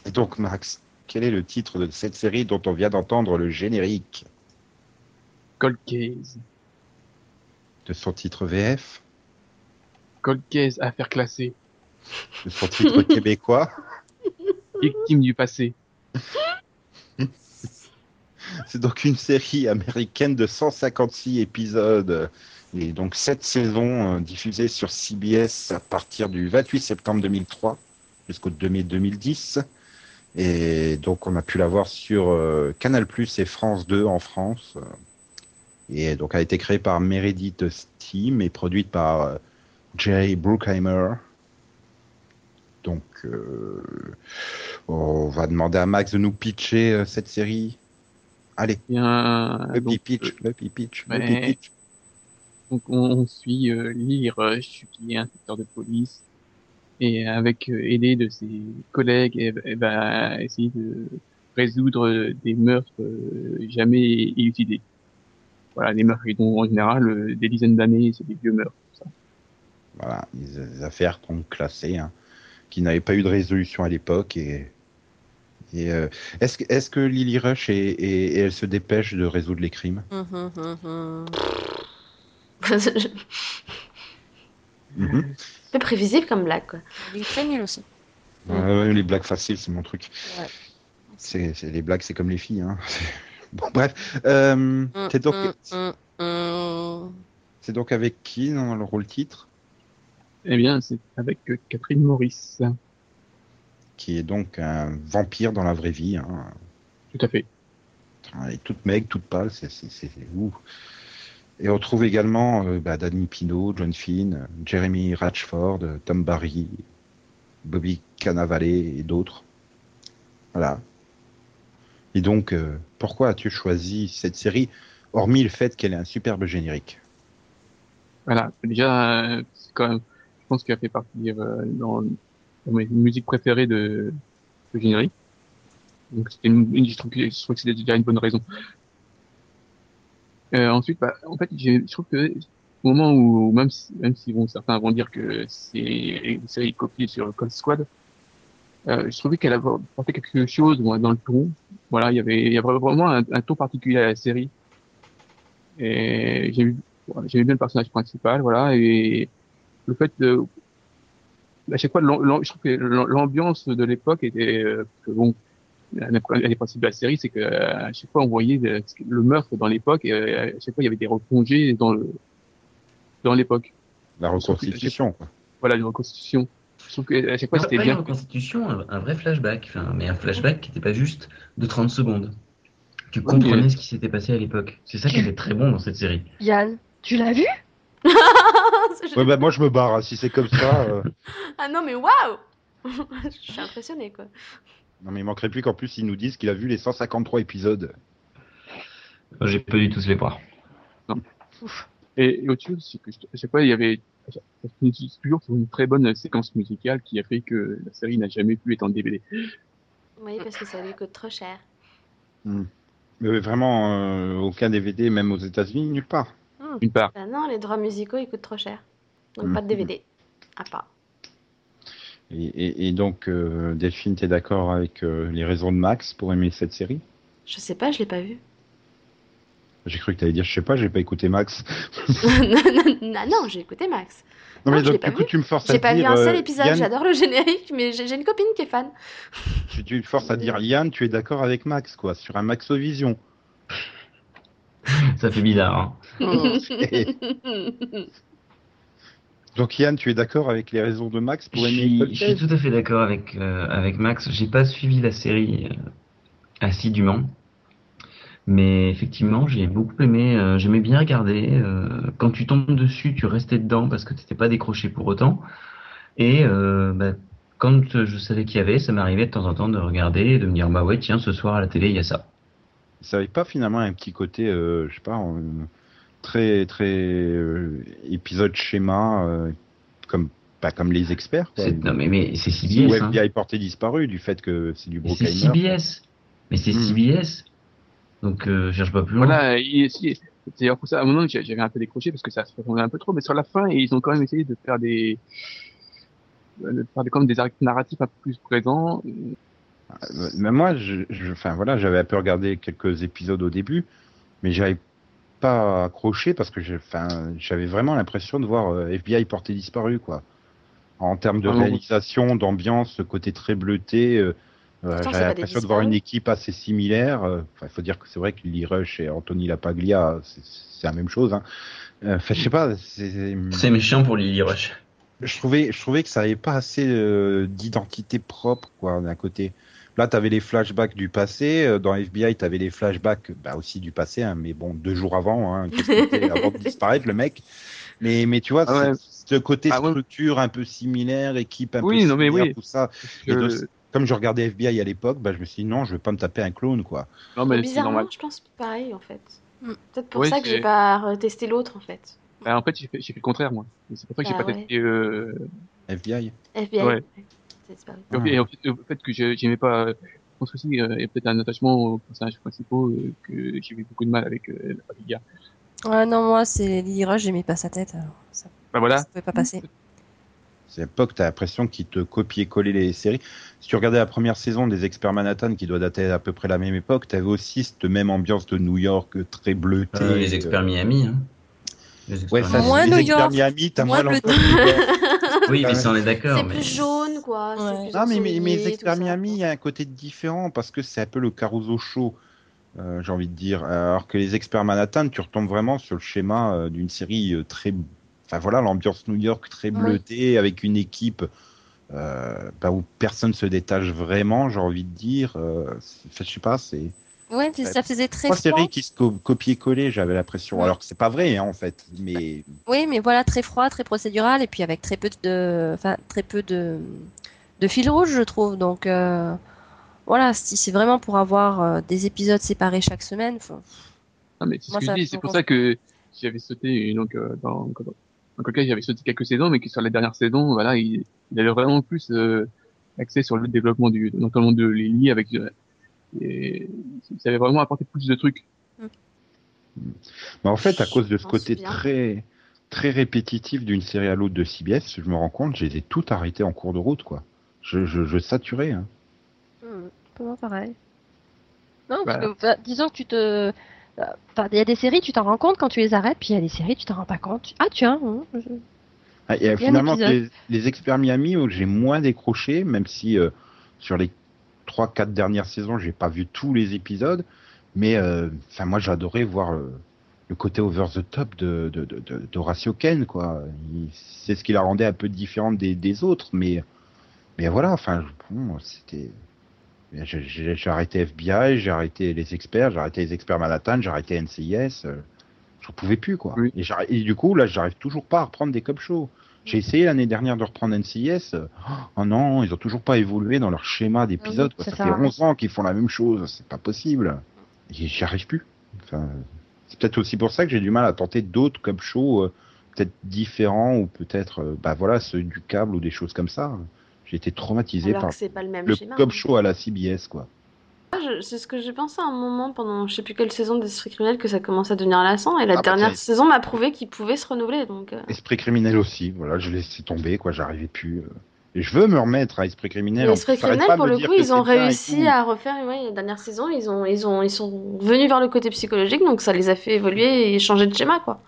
Et donc, Max, quel est le titre de cette série dont on vient d'entendre le générique? Cold Case. De son titre VF Cold Case, affaire classée. De son titre [LAUGHS] québécois? Victime du passé. [LAUGHS] C'est donc une série américaine de 156 épisodes et donc sept saisons euh, diffusées sur CBS à partir du 28 septembre 2003 jusqu'au 2 mai 2010. Et donc on a pu la voir sur euh, Canal Plus et France 2 en France. Et donc elle a été créée par Meredith Steam et produite par euh, Jerry Bruckheimer. Donc euh, on va demander à Max de nous pitcher euh, cette série. Allez, Bien, le donc, pitch, le pitch, le pitch. Donc on, on suit euh, Lily Rush, qui est inspecteur de police, et avec euh, aidé de ses collègues, elle, elle va essayer de résoudre des meurtres euh, jamais élucidés. Voilà, des meurtres qui ont en général euh, des dizaines d'années, c'est des vieux meurtres. tout ça. Voilà, des, des affaires qu'on classées, hein, qui n'avaient pas eu de résolution à l'époque. Et, et euh, est-ce que, Lily Rush et, et- et elle se dépêche de résoudre les crimes? Hum, hum, C'est [LAUGHS] un peu prévisible comme blague, quoi. Il est très nul aussi. Euh, Les blagues faciles, c'est mon truc. Ouais. C'est, c'est- les blagues, c'est comme les filles. Hein. [LAUGHS] bon, bref, euh, c'est donc, hum, hum, hum. c'est donc avec qui dans le rôle titre? Eh bien, c'est avec euh, Catherine Maurice. Qui est donc un vampire dans la vraie vie. Hein. Tout à fait. Elle est toute maigre, toute pâle, c'est, c'est, c'est ouh. Et on trouve également euh, bah, Danny Pino, John Finn, Jeremy Ratchford, Tom Barry, Bobby Cannavale et d'autres. Voilà. Et donc, euh, pourquoi as-tu choisi cette série, hormis le fait qu'elle ait un superbe générique? Voilà, déjà, euh, c'est quand même, je pense qu'elle fait partie euh, dans, dans mes musiques préférées de, de générique. Donc c'était une, une- je trouve que, je trouve que c'était déjà une bonne raison. Euh, ensuite, bah, en fait, je trouve que au moment où, même si, même si bon, certains vont dire que c'est une série copiée sur Cold Squad, euh, je trouvais qu'elle apporté quelque chose moi, dans le ton. Voilà, il y avait, il y avait vraiment un, ton particulier à la série. Et j'ai j'aimais bien le personnage principal, voilà, et le fait de, à chaque fois, je trouve que l'am- l'ambiance de l'époque était, euh, bon, un des principes de la série, c'est que euh, à chaque fois on voyait le, le meurtre dans l'époque, et euh, à chaque fois il y avait des replongées dans le, dans l'époque. La reconstitution. quoi. Voilà, une reconstitution. Je trouve que à chaque fois c'était pas une bien. reconstitution, un, un vrai flashback, enfin, mais un flashback qui n'était pas juste de 30 secondes. Tu Oui, comprenais mais- ce qui s'était passé à l'époque. C'est ça qui était très bon dans cette série. Yann, tu l'as vu? [LAUGHS] Ouais, bah, moi je me barre, hein, si c'est comme ça. euh, [LAUGHS] Ah non, mais waouh [LAUGHS] Je suis impressionnée, quoi. Non, mais il manquerait plus qu'en plus ils nous disent qu'il a vu les 153 épisodes. J'ai pas du tout se les voir. Et, et autre chose, c'est que je- chaque fois il y avait, toujours sur une très bonne séquence musicale qui a fait que la série n'a jamais pu être en DVD. Oui, parce que ça lui coûte trop cher. Mais vraiment, euh, aucun DVD, même aux États-Unis, nulle part. Une part. Ah non, les droits musicaux, ils coûtent trop cher. Donc pas de. DVD. À part. Et, et- et donc, euh, Delphine, t'es d'accord avec euh, les raisons de Max pour aimer cette série? Je sais pas, je l'ai pas vu. J'ai cru que t'allais dire, je sais pas, j'ai pas écouté Max. [LAUGHS] [LAUGHS] non, non, j'ai écouté Max. Non, Non, mais donc, du coup, vu. tu me forces à J'ai pas vu dire. un seul euh, épisode, Yann, j'adore le générique, mais j'ai j'ai une copine qui est fan. [LAUGHS] tu, tu me forces à dire, Yann, tu es d'accord avec Max, quoi, sur un Maxovision. Ça fait bizarre. hein. Donc, Yann, tu es d'accord avec les raisons de Max pour aimer je suis tout à fait d'accord avec, euh, avec Max. J'ai pas suivi la série euh, assidûment. Mais effectivement, j'ai beaucoup aimé, euh, j'aimais bien regarder. euh, quand tu tombes dessus, tu restais dedans parce que t'étais pas décroché pour autant. Et bah, quand je savais qu'il y avait, ça m'arrivait de temps en temps de regarder et de me dire bah ouais tiens ce soir à la télé il y a ça. Ça avait pas finalement un petit côté, je sais pas, très, très euh, épisode schéma, euh, comme, pas comme les experts, quoi. C'est- Non mais mais c'est CBS. hein. FBI porté disparu du fait que c'est du Mais C'est. CBS. Mais c'est Hmm. CBS. Donc euh, je cherche pas plus loin. Voilà, c'est d'ailleurs pour ça, à un moment, j'avais un peu décroché parce que ça se répondait un peu trop, mais sur la fin, ils ont quand même essayé de faire des, euh, faire des, comme des arcs narratifs un peu plus présents. Euh, Mais moi, je, je- enfin voilà, j'avais un peu regardé quelques épisodes au début, mais j'avais pas accroché parce que j'avais vraiment l'impression de voir euh, FBI porté disparu, quoi. En termes de Ah réalisation, d'ambiance, ce côté très bleuté, euh, euh, j'avais l'impression de voir une équipe assez similaire. euh, Enfin, il faut dire que c'est vrai que Lee Rush et Anthony Lapaglia, c'est c'est la même chose. Hein. Enfin, je sais pas, c'est méchant pour Lily Rush. je trouvais, je trouvais que ça avait pas assez euh, d'identité propre, quoi, d'un côté. Là, tu avais les flashbacks du passé. euh, Dans FBI, tu avais les flashbacks bah, aussi du passé, hein, mais bon, deux jours avant, hein, qu'est-ce qu'il était [LAUGHS] avant de disparaître, le mec. Mais, mais tu vois, Ah ouais. ce côté Ah ouais. structure un peu similaire, équipe un Oui, peu non, mais similaire, oui. tout ça. Et Je- de- Comme je regardais FBI à l'époque, bah, je me suis dit non, je vais pas me taper un clone, quoi. Non, mais c'est Bizarrement, normal. je pense pareil en fait. Mm. Peut-être pour Oui, ça que c'est- j'ai pas retesté l'autre en fait. Bah, en fait, j'ai fait, le contraire, moi. C'est pour ça que j'ai Bah pas ouais. testé. Euh... FBI. FBI. Disparu. et en fait- Et en fait, le fait que j'ai- j'aimais pas. Je pense aussi, il y a peut-être un attachement aux personnages principaux euh, que j'ai eu beaucoup de mal avec euh, la. Ouais, non, moi, c'est Lily Rush, j'aimais pas sa tête. Alors ça, Bah voilà. ça pouvait pas passer. C'est à l'époque, tu as l'impression qu'ils te copiaient-coller les séries. Si tu regardais la première saison des Experts Manhattan, qui doit dater à peu près la même époque, tu avais aussi cette même ambiance de New York euh, très bleutée. Euh, les experts Miami. Hein. Les experts Ouais, ça. Moins les New Experts York, Miami, t'as moins moins. [LAUGHS] Oui, mais ça on est d'accord. C'est mais... plus jaune quoi. Ouais. plus Non, mais, mais, ensoleillé, Experts Miami, il y a un côté différent parce que c'est un peu le Caruso Show, euh, j'ai envie de dire. Alors que les Experts Manhattan, tu retombes vraiment sur le schéma euh, d'une série euh, très. Enfin voilà, l'ambiance New York très Oui. bleutée avec une équipe euh, bah, où personne se détache vraiment, j'ai envie de dire. Euh, je sais pas, c'est. Ouais, puis ça faisait très Trois froid. séries qui se co copier-coller, j'avais l'impression. Ouais. Alors que c'est pas vrai, hein, en fait. Mais Oui, mais voilà, très froid, très procédural, et puis avec très peu de, enfin, très peu de, de fil rouge, je trouve. Donc, euh, voilà, si c'est vraiment pour avoir euh, des épisodes séparés chaque semaine, faut- Non, mais c'est ce Moi, que je dis. C'est pour ça que j'avais sauté, donc, euh, dans, dans, dans quel cas j'avais sauté quelques saisons, mais que sur la dernière saison, voilà, il, il avait vraiment plus euh, axé sur le développement du, notamment de Lily avec, euh, et ça avait vraiment apporté plus de trucs. Mais en fait, à cause de ce côté bien. très très répétitif d'une série à l'autre de CBS, je me rends compte, j'ai tout arrêté en cours de route, quoi. Je, je, je saturais. Hein. Pour moi, pareil. Non, parce Bah. que, disons que tu te, enfin, il y a des séries, tu t'en rends compte quand tu les arrêtes, puis il y a des séries, tu t'en rends pas compte. Ah tiens, hum, je- Ah, et, euh, Il y a un finalement, les experts Miami, où j'ai moins décroché, même si euh, sur les 3-4 dernières saisons, j'ai pas vu tous les épisodes, mais euh, enfin moi j'adorais voir le, le côté over the top de, de, de, de- d'Horatio Ken, quoi. Il- C'est ce qui la rendait un peu différente des, des autres, mais mais voilà, enfin bon, c'était. J'ai j'ai- j'ai arrêté FBI, j'ai arrêté les experts, j'ai arrêté les experts Manhattan, j'ai arrêté NCIS. euh, je pouvais plus quoi. Oui. Et, et du coup là, j'arrive toujours pas à reprendre des cop shows. J'ai essayé l'année dernière de reprendre NCIS. Oh non, ils ont toujours pas évolué dans leur schéma d'épisodes. Oui, ça ça fait à rien. 11 ans qu'ils font la même chose, c'est pas possible. Et j'y arrive plus. Enfin, c'est peut-être aussi pour ça que j'ai du mal à tenter d'autres cop shows euh, peut-être différents ou peut-être euh, bah voilà ceux du câble ou des choses comme ça. J'ai été traumatisé Alors par c'est pas le même le schéma. cop show à la CBS quoi. C'est ce que j'ai pensé à un moment pendant je sais plus quelle saison d'Esprit criminel que ça commence à devenir lassant et la Ah bah dernière saison m'a prouvé qu'il pouvait se renouveler donc. euh, Esprit criminel aussi, voilà, je laissé tomber, quoi, j'arrivais plus. euh. Et je veux me remettre à Esprit criminel. Esprit criminel pas pour le coup ils ont réussi à refaire ouais, la dernière saison ils ont ils ont ils sont venus vers le côté psychologique donc ça les a fait évoluer et changer de schéma quoi.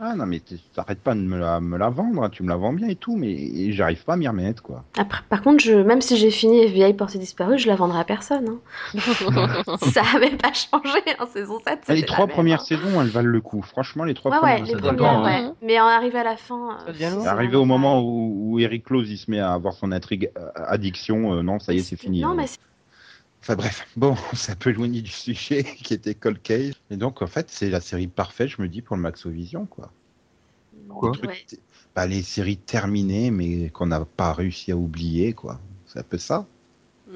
Ah non, mais t'es- t'arrêtes pas de me la, me la vendre, hein, tu me la vends bien et tout, mais j'arrive pas à m'y remettre, quoi. Après, par contre je même si j'ai fini FBI portée disparue je la vendrai à personne. hein. [LAUGHS] ça avait pas changé en saison 7. Ah, les trois premières hein. saison, elles valent le coup. Franchement, les trois Ouais ouais premières les saisons. hein. ouais mais en arrivé à la fin. Ça euh, arrivé au moment où, où Eric Close il se met à avoir son intrigue euh, addiction, euh, non, ça y est, c'est fini. Non mais c'est- Enfin bref, bon, [LAUGHS] on s'est un peu éloigné du sujet [LAUGHS] qui était Cold Case. Et donc, en fait, c'est la série parfaite, je me dis, pour le Maxovision, quoi. Ouais. Bah, les séries terminées, mais qu'on n'a pas réussi à oublier, quoi. C'est un peu ça.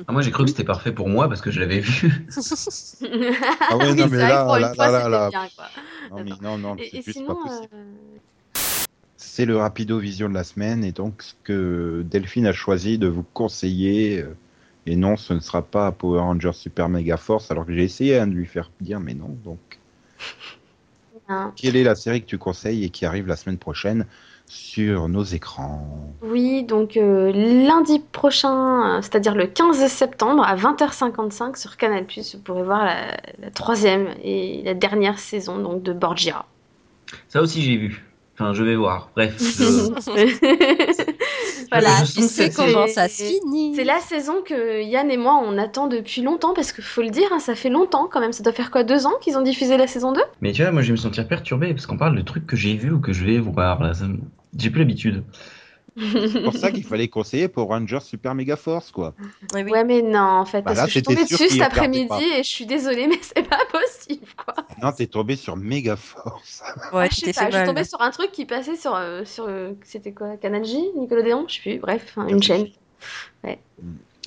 Ah, moi j'ai cru que c'était parfait pour moi parce que je l'avais vu. [LAUGHS] Ah ouais, Oui, non, c'est mais là, là, là, là, bien, quoi. Non, mais non, non, c'est juste sinon, pas possible. euh, C'est le Rapido Vision de la semaine, et donc ce que Delphine a choisi de vous conseiller, euh, et non, ce ne sera pas Power Rangers Super Mega Force, alors que j'ai essayé hein, de lui faire dire, mais non, donc. Quelle est la série que tu conseilles et qui arrive la semaine prochaine sur nos écrans? Oui, donc euh, lundi prochain, euh, c'est-à-dire le 15 septembre à 20h55 sur Canal+, vous pourrez voir la, la troisième et la dernière saison donc de Borgia. Ça aussi, j'ai vu. Enfin, je vais voir. Bref. je- [LAUGHS] [LAUGHS] voilà, Tu sais que comment c'est- ça se finit. C'est la saison que Yann et moi on attend depuis longtemps parce qu'il faut le dire, hein, ça fait longtemps quand même. Ça doit faire quoi, deux ans qu'ils ont diffusé la saison 2 Mais tu vois, moi, je vais me sentir perturbé parce qu'on parle de trucs que j'ai vus ou que je vais voir. Là. Ça me- J'ai plus l'habitude. C'est pour ça [LAUGHS] qu'il fallait conseiller pour Rangers Super Mega Force, quoi. Oui, oui. Ouais, mais non, en fait, Bah parce là, que je suis tombée dessus cet après-midi et je suis désolée, mais c'est pas possible quoi. Non, t'es tombé sur Mega Force. [LAUGHS] Ouais, Ah, je t'es sais pas, fait je suis tombée sur un truc qui passait sur. euh, sur euh, C'était quoi Canal J Nickelodeon Je sais plus, bref, hein, une chaîne.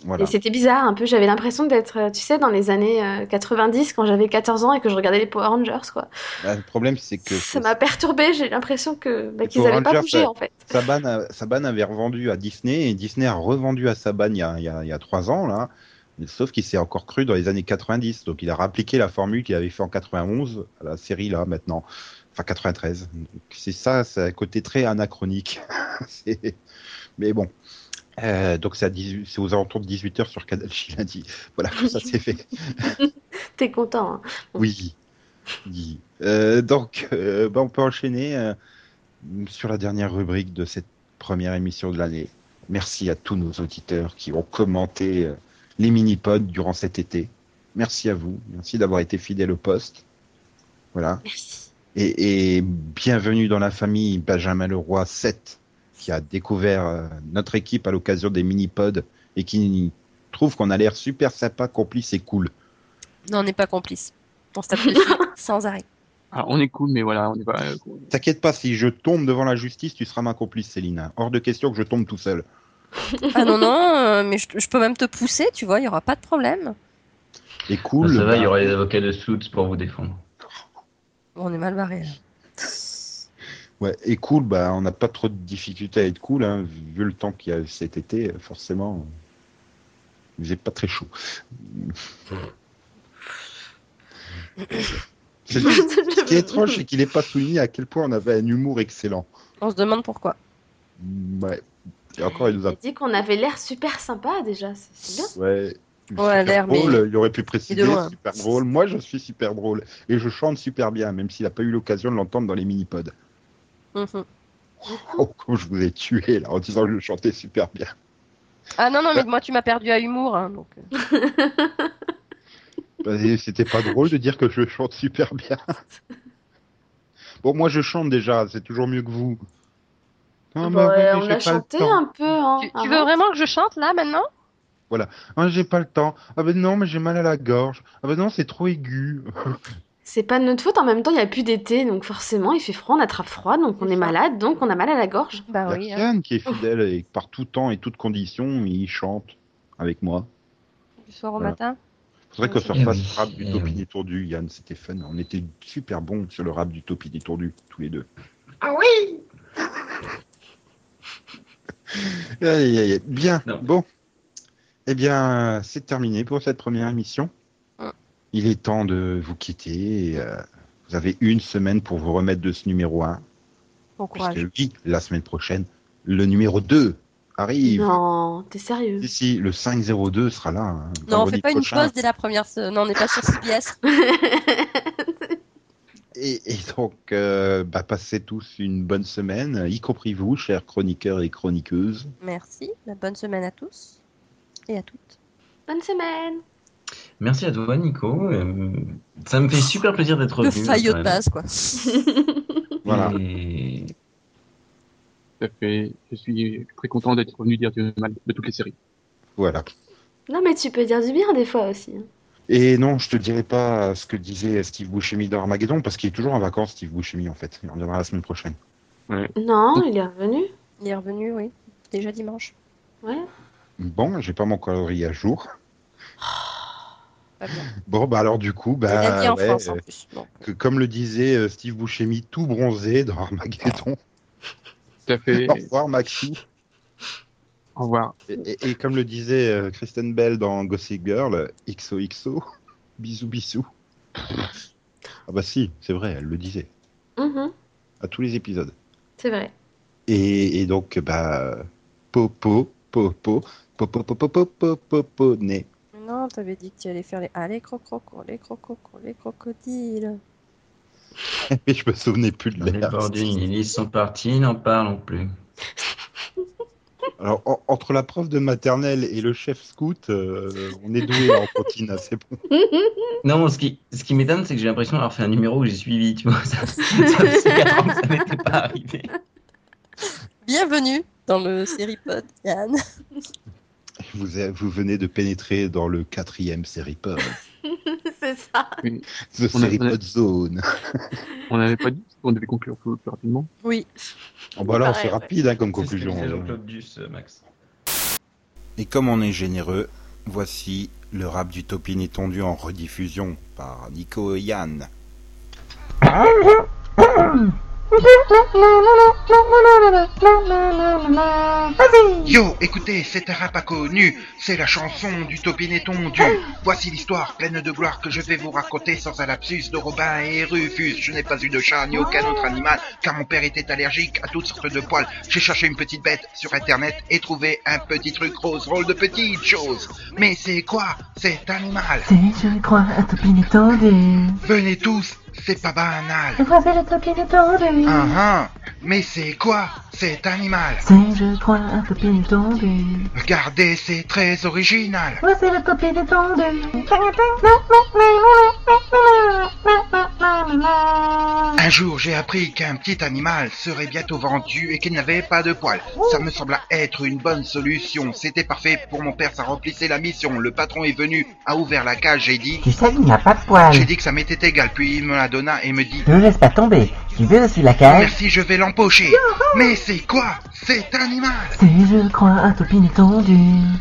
Voilà. Et c'était bizarre un peu, j'avais l'impression d'être, euh, tu sais, dans les années euh, 90 quand j'avais 14 ans et que je regardais les Power Rangers quoi. Bah, le problème, c'est que Ça m'a perturbée, j'ai l'impression que bah, qu'ils Power avaient pas bougé en fait. Saban, a- Saban avait revendu à Disney et Disney a revendu à Saban il y a, il y a, il y a trois ans, là. Sauf qu'il s'est encore cru dans les années 90. Donc il a rappliqué la formule qu'il avait fait en 91 à la série, là, maintenant. Enfin, 93. Donc, C'est ça, c'est un côté très anachronique. [LAUGHS] Mais bon. Euh, donc c'est à 18 c'est aux alentours de 18h sur Canal J lundi. Voilà, ça c'est fait. [LAUGHS] T'es content. hein. Oui. Oui. Euh, donc, euh, bah, on peut enchaîner euh, sur la dernière rubrique de cette première émission de l'année. Merci à tous nos auditeurs qui ont commenté euh, les mini-pods durant cet été. Merci à vous. Merci d'avoir été fidèles au poste. Voilà. Merci. Et, et bienvenue dans la famille Benjamin Leroy 7, qui a découvert euh, notre équipe à l'occasion des mini-pods et qui trouve qu'on a l'air super sympa, complice et cool. Non, on n'est pas complice. On se tape [LAUGHS] sans arrêt. Ah, on est cool, mais voilà, on n'est pas. euh, cool. T'inquiète pas, si je tombe devant la justice, tu seras ma complice, Céline. Hors de question que je tombe tout seul. Ah non, non, euh, mais je, je peux même te pousser, tu vois, il n'y aura pas de problème. Et cool. ça va, bah, il y aura les avocats de Suits pour vous défendre. On est mal barré. là. Ouais, et cool, bah, on n'a pas trop de difficultés à être cool, hein, vu le temps qu'il y a cet été, forcément. Il faisait pas très chaud. C'est- [LAUGHS] Ce qui est étrange, c'est qu'il n'est pas souligné à quel point on avait un humour excellent. On se demande pourquoi. Ouais. Et encore, il nous a. Il dit qu'on avait l'air super sympa déjà, c'est bien. Ouais. Ouais, super l'air, mais- drôle, il aurait pu préciser, super drôle. Moi, je suis super drôle. Et je chante super bien, même s'il n'a pas eu l'occasion de l'entendre dans les mini-pods. Mhm. Oh, comme je vous ai tué, là, en disant que je chantais super bien. Ah non, non, mais moi tu m'as perdu à humour. hein, donc, euh. [LAUGHS] Bah, C'était pas drôle de dire que je chante super bien. Bon, moi, je chante déjà, c'est toujours mieux que vous. Ah, Bah, bah, on a chanté un peu. Hein, Tu, tu avant. veux vraiment que je chante là maintenant? Ah, j'ai pas le temps. Ah ben non, mais j'ai mal à la gorge. Ah ben non, c'est trop aigu. [LAUGHS] C'est pas de notre faute, en même temps il n'y a plus d'été, donc forcément il fait froid, on attrape froid, donc on C'est est malade, donc on a mal à la gorge. Bah Il oui. y a hein. Yann qui est fidèle et par tout temps et toutes conditions, il chante avec moi. Du soir au Voilà. matin. Faudrait que Eh ça oui. fasse oui. rap du Topi détourdu, Yann, c'était fun. On était super bons sur le rap du Topi détourdu, tous les deux. Ah oui Aïe, aïe, aïe. Bien, Non. bon. Eh bien, c'est terminé pour cette première émission. Il est temps de vous quitter. et, euh, vous avez une semaine pour vous remettre de ce numéro 1. Bon courage. Puisque oui, la semaine prochaine, le numéro 2 arrive. Non, t'es sérieux? Si, si, le 502 sera là. hein, Non, on vendredi fait pas prochain. une pause dès la première. Non, on n'est pas sur CBS. [LAUGHS] Et, et donc, euh, bah, passez tous une bonne semaine, y compris vous, chers chroniqueurs et chroniqueuses. Merci. La bonne semaine à tous et à toutes. Bonne semaine Merci à toi, Nico. Euh, ça me fait super plaisir d'être Le revenu. faillot quand de même. base, quoi. [LAUGHS] Voilà. Et- Tout à fait. Je suis très content d'être revenu dire du mal de toutes les séries. Voilà. Non mais tu peux dire du bien des fois aussi. Et non, je te dirai pas ce que disait Steve Buscemi dans Armageddon, parce qu'il est toujours en vacances, Steve Buscemi, en fait. Il reviendra la semaine prochaine. Non, il est revenu. Il est revenu, oui. Déjà dimanche. Ouais. Bon, j'ai pas mon calendrier à jour. Pas bien. Bon, bah alors du coup, bah, en ouais, France en euh, plus. Bon. que, comme le disait euh, Steve Buscemi, tout bronzé dans Armageddon. Tout à fait. Au revoir, Maxou. Au revoir. Et, et- et comme le disait euh, Kristen Bell dans Gossip Girl, XOXO, bisous bisous. Ah bah si, c'est vrai, elle le disait. Mhm, À tous les épisodes. c'est vrai. Et, et donc, bah, popo, popo, popo, popo, popo, popo, né. Non, t'avais dit que tu allais faire les... Ah, les crococos, les crococos, les crocodiles. [LAUGHS] Mais je me souvenais plus de Les l'air. ils sont partis, n'en parlons plus. Alors, en- entre la prof de maternelle et le chef scout, euh, on est doué en cantina, c'est bon. [LAUGHS] Non, ce qui, ce qui m'étonne, c'est que j'ai l'impression d'avoir fait un numéro où j'ai suivi, tu vois. [LAUGHS] Ça, ça faisait 4 ans que ça n'était pas arrivé. Bienvenue dans le Seripod, Yann. Vous, vous venez de pénétrer dans le quatrième Seripod, [LAUGHS] c'est ça. The On a- Seripod Zone. On n'avait pas dit qu'on devait conclure plus, plus rapidement. Oui. Bon, bah là, c'est rapide hein, comme C'est conclusion. Jean-Claude Duss, euh, Max. Et comme on est généreux, voici le rap du Topin étendu en rediffusion par Nico et Yann. Yo, écoutez, c'est un rap inconnu, c'est la chanson du topinet tondu. Voici l'histoire pleine de gloire que je vais vous raconter sans un lapsus de Robin et Rufus. Je n'ai pas eu de chat ni aucun autre animal, car mon père était allergique à toutes sortes de poils. J'ai cherché une petite bête sur internet et trouvé un petit truc rose, rôle de petite chose. Mais c'est quoi cet animal? C'est, je crois, un topin étendu. Venez tous, c'est pas banal. Voici le topin étendu. Ah ah, mais c'est quoi cet animal C'est, je crois, un topin étendu. Regardez, c'est très original. Voici le topin étendu. Un jour, j'ai appris qu'un petit animal serait bientôt vendu et qu'il n'avait pas de poils. Ça me sembla être une bonne solution. C'était parfait pour mon père, ça remplissait la mission. Le patron est venu, a ouvert la cage, j'ai dit... Tu sais qu'il n'a pas de poils. J'ai dit que ça m'était égal, puis il me la donna et me dit... Ne laisse pas tomber. Tu veux dessus la cage? Merci, je vais l'empocher. Mais c'est quoi? Cet animal C'est, je crois, un topin étendu.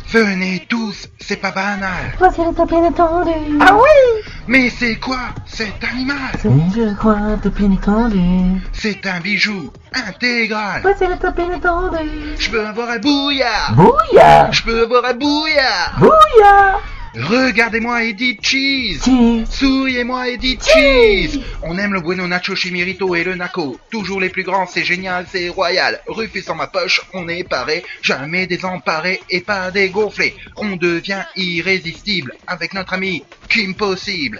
Venez tous, c'est pas banal. Voici le topin étendu. Ah oui Mais c'est quoi? Cet animal C'est, je crois, un topin étendu. C'est un bijou intégral. Voici le topin étendu. Je peux avoir un bouillard. Bouillard Je peux avoir un bouillard. Bouillard Regardez-moi et dites cheese. Souriez-moi et dites cheese On aime le bueno nacho chimirito et le naco. Toujours les plus grands, c'est génial, c'est royal. Rufus en ma poche, on est paré. Jamais désemparé et pas dégonflé. On devient irrésistible avec notre ami Kim Possible.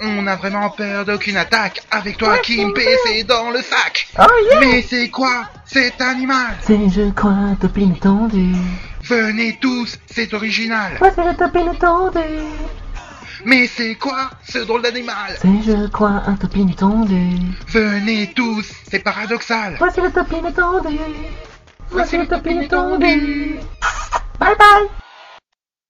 On n'a vraiment peur d'aucune attaque. Avec toi, Kim P, c'est dans le sac. Oh yeah Mais c'est quoi cet animal? C'est, je crois, un topin étendu? Venez tous, c'est original. Voici le topin étendu. Mais c'est quoi ce drôle d'animal? C'est, je crois, un topin étendu. Venez tous, c'est paradoxal. Voici le topin étendu. Voici le topin étendu. Bye bye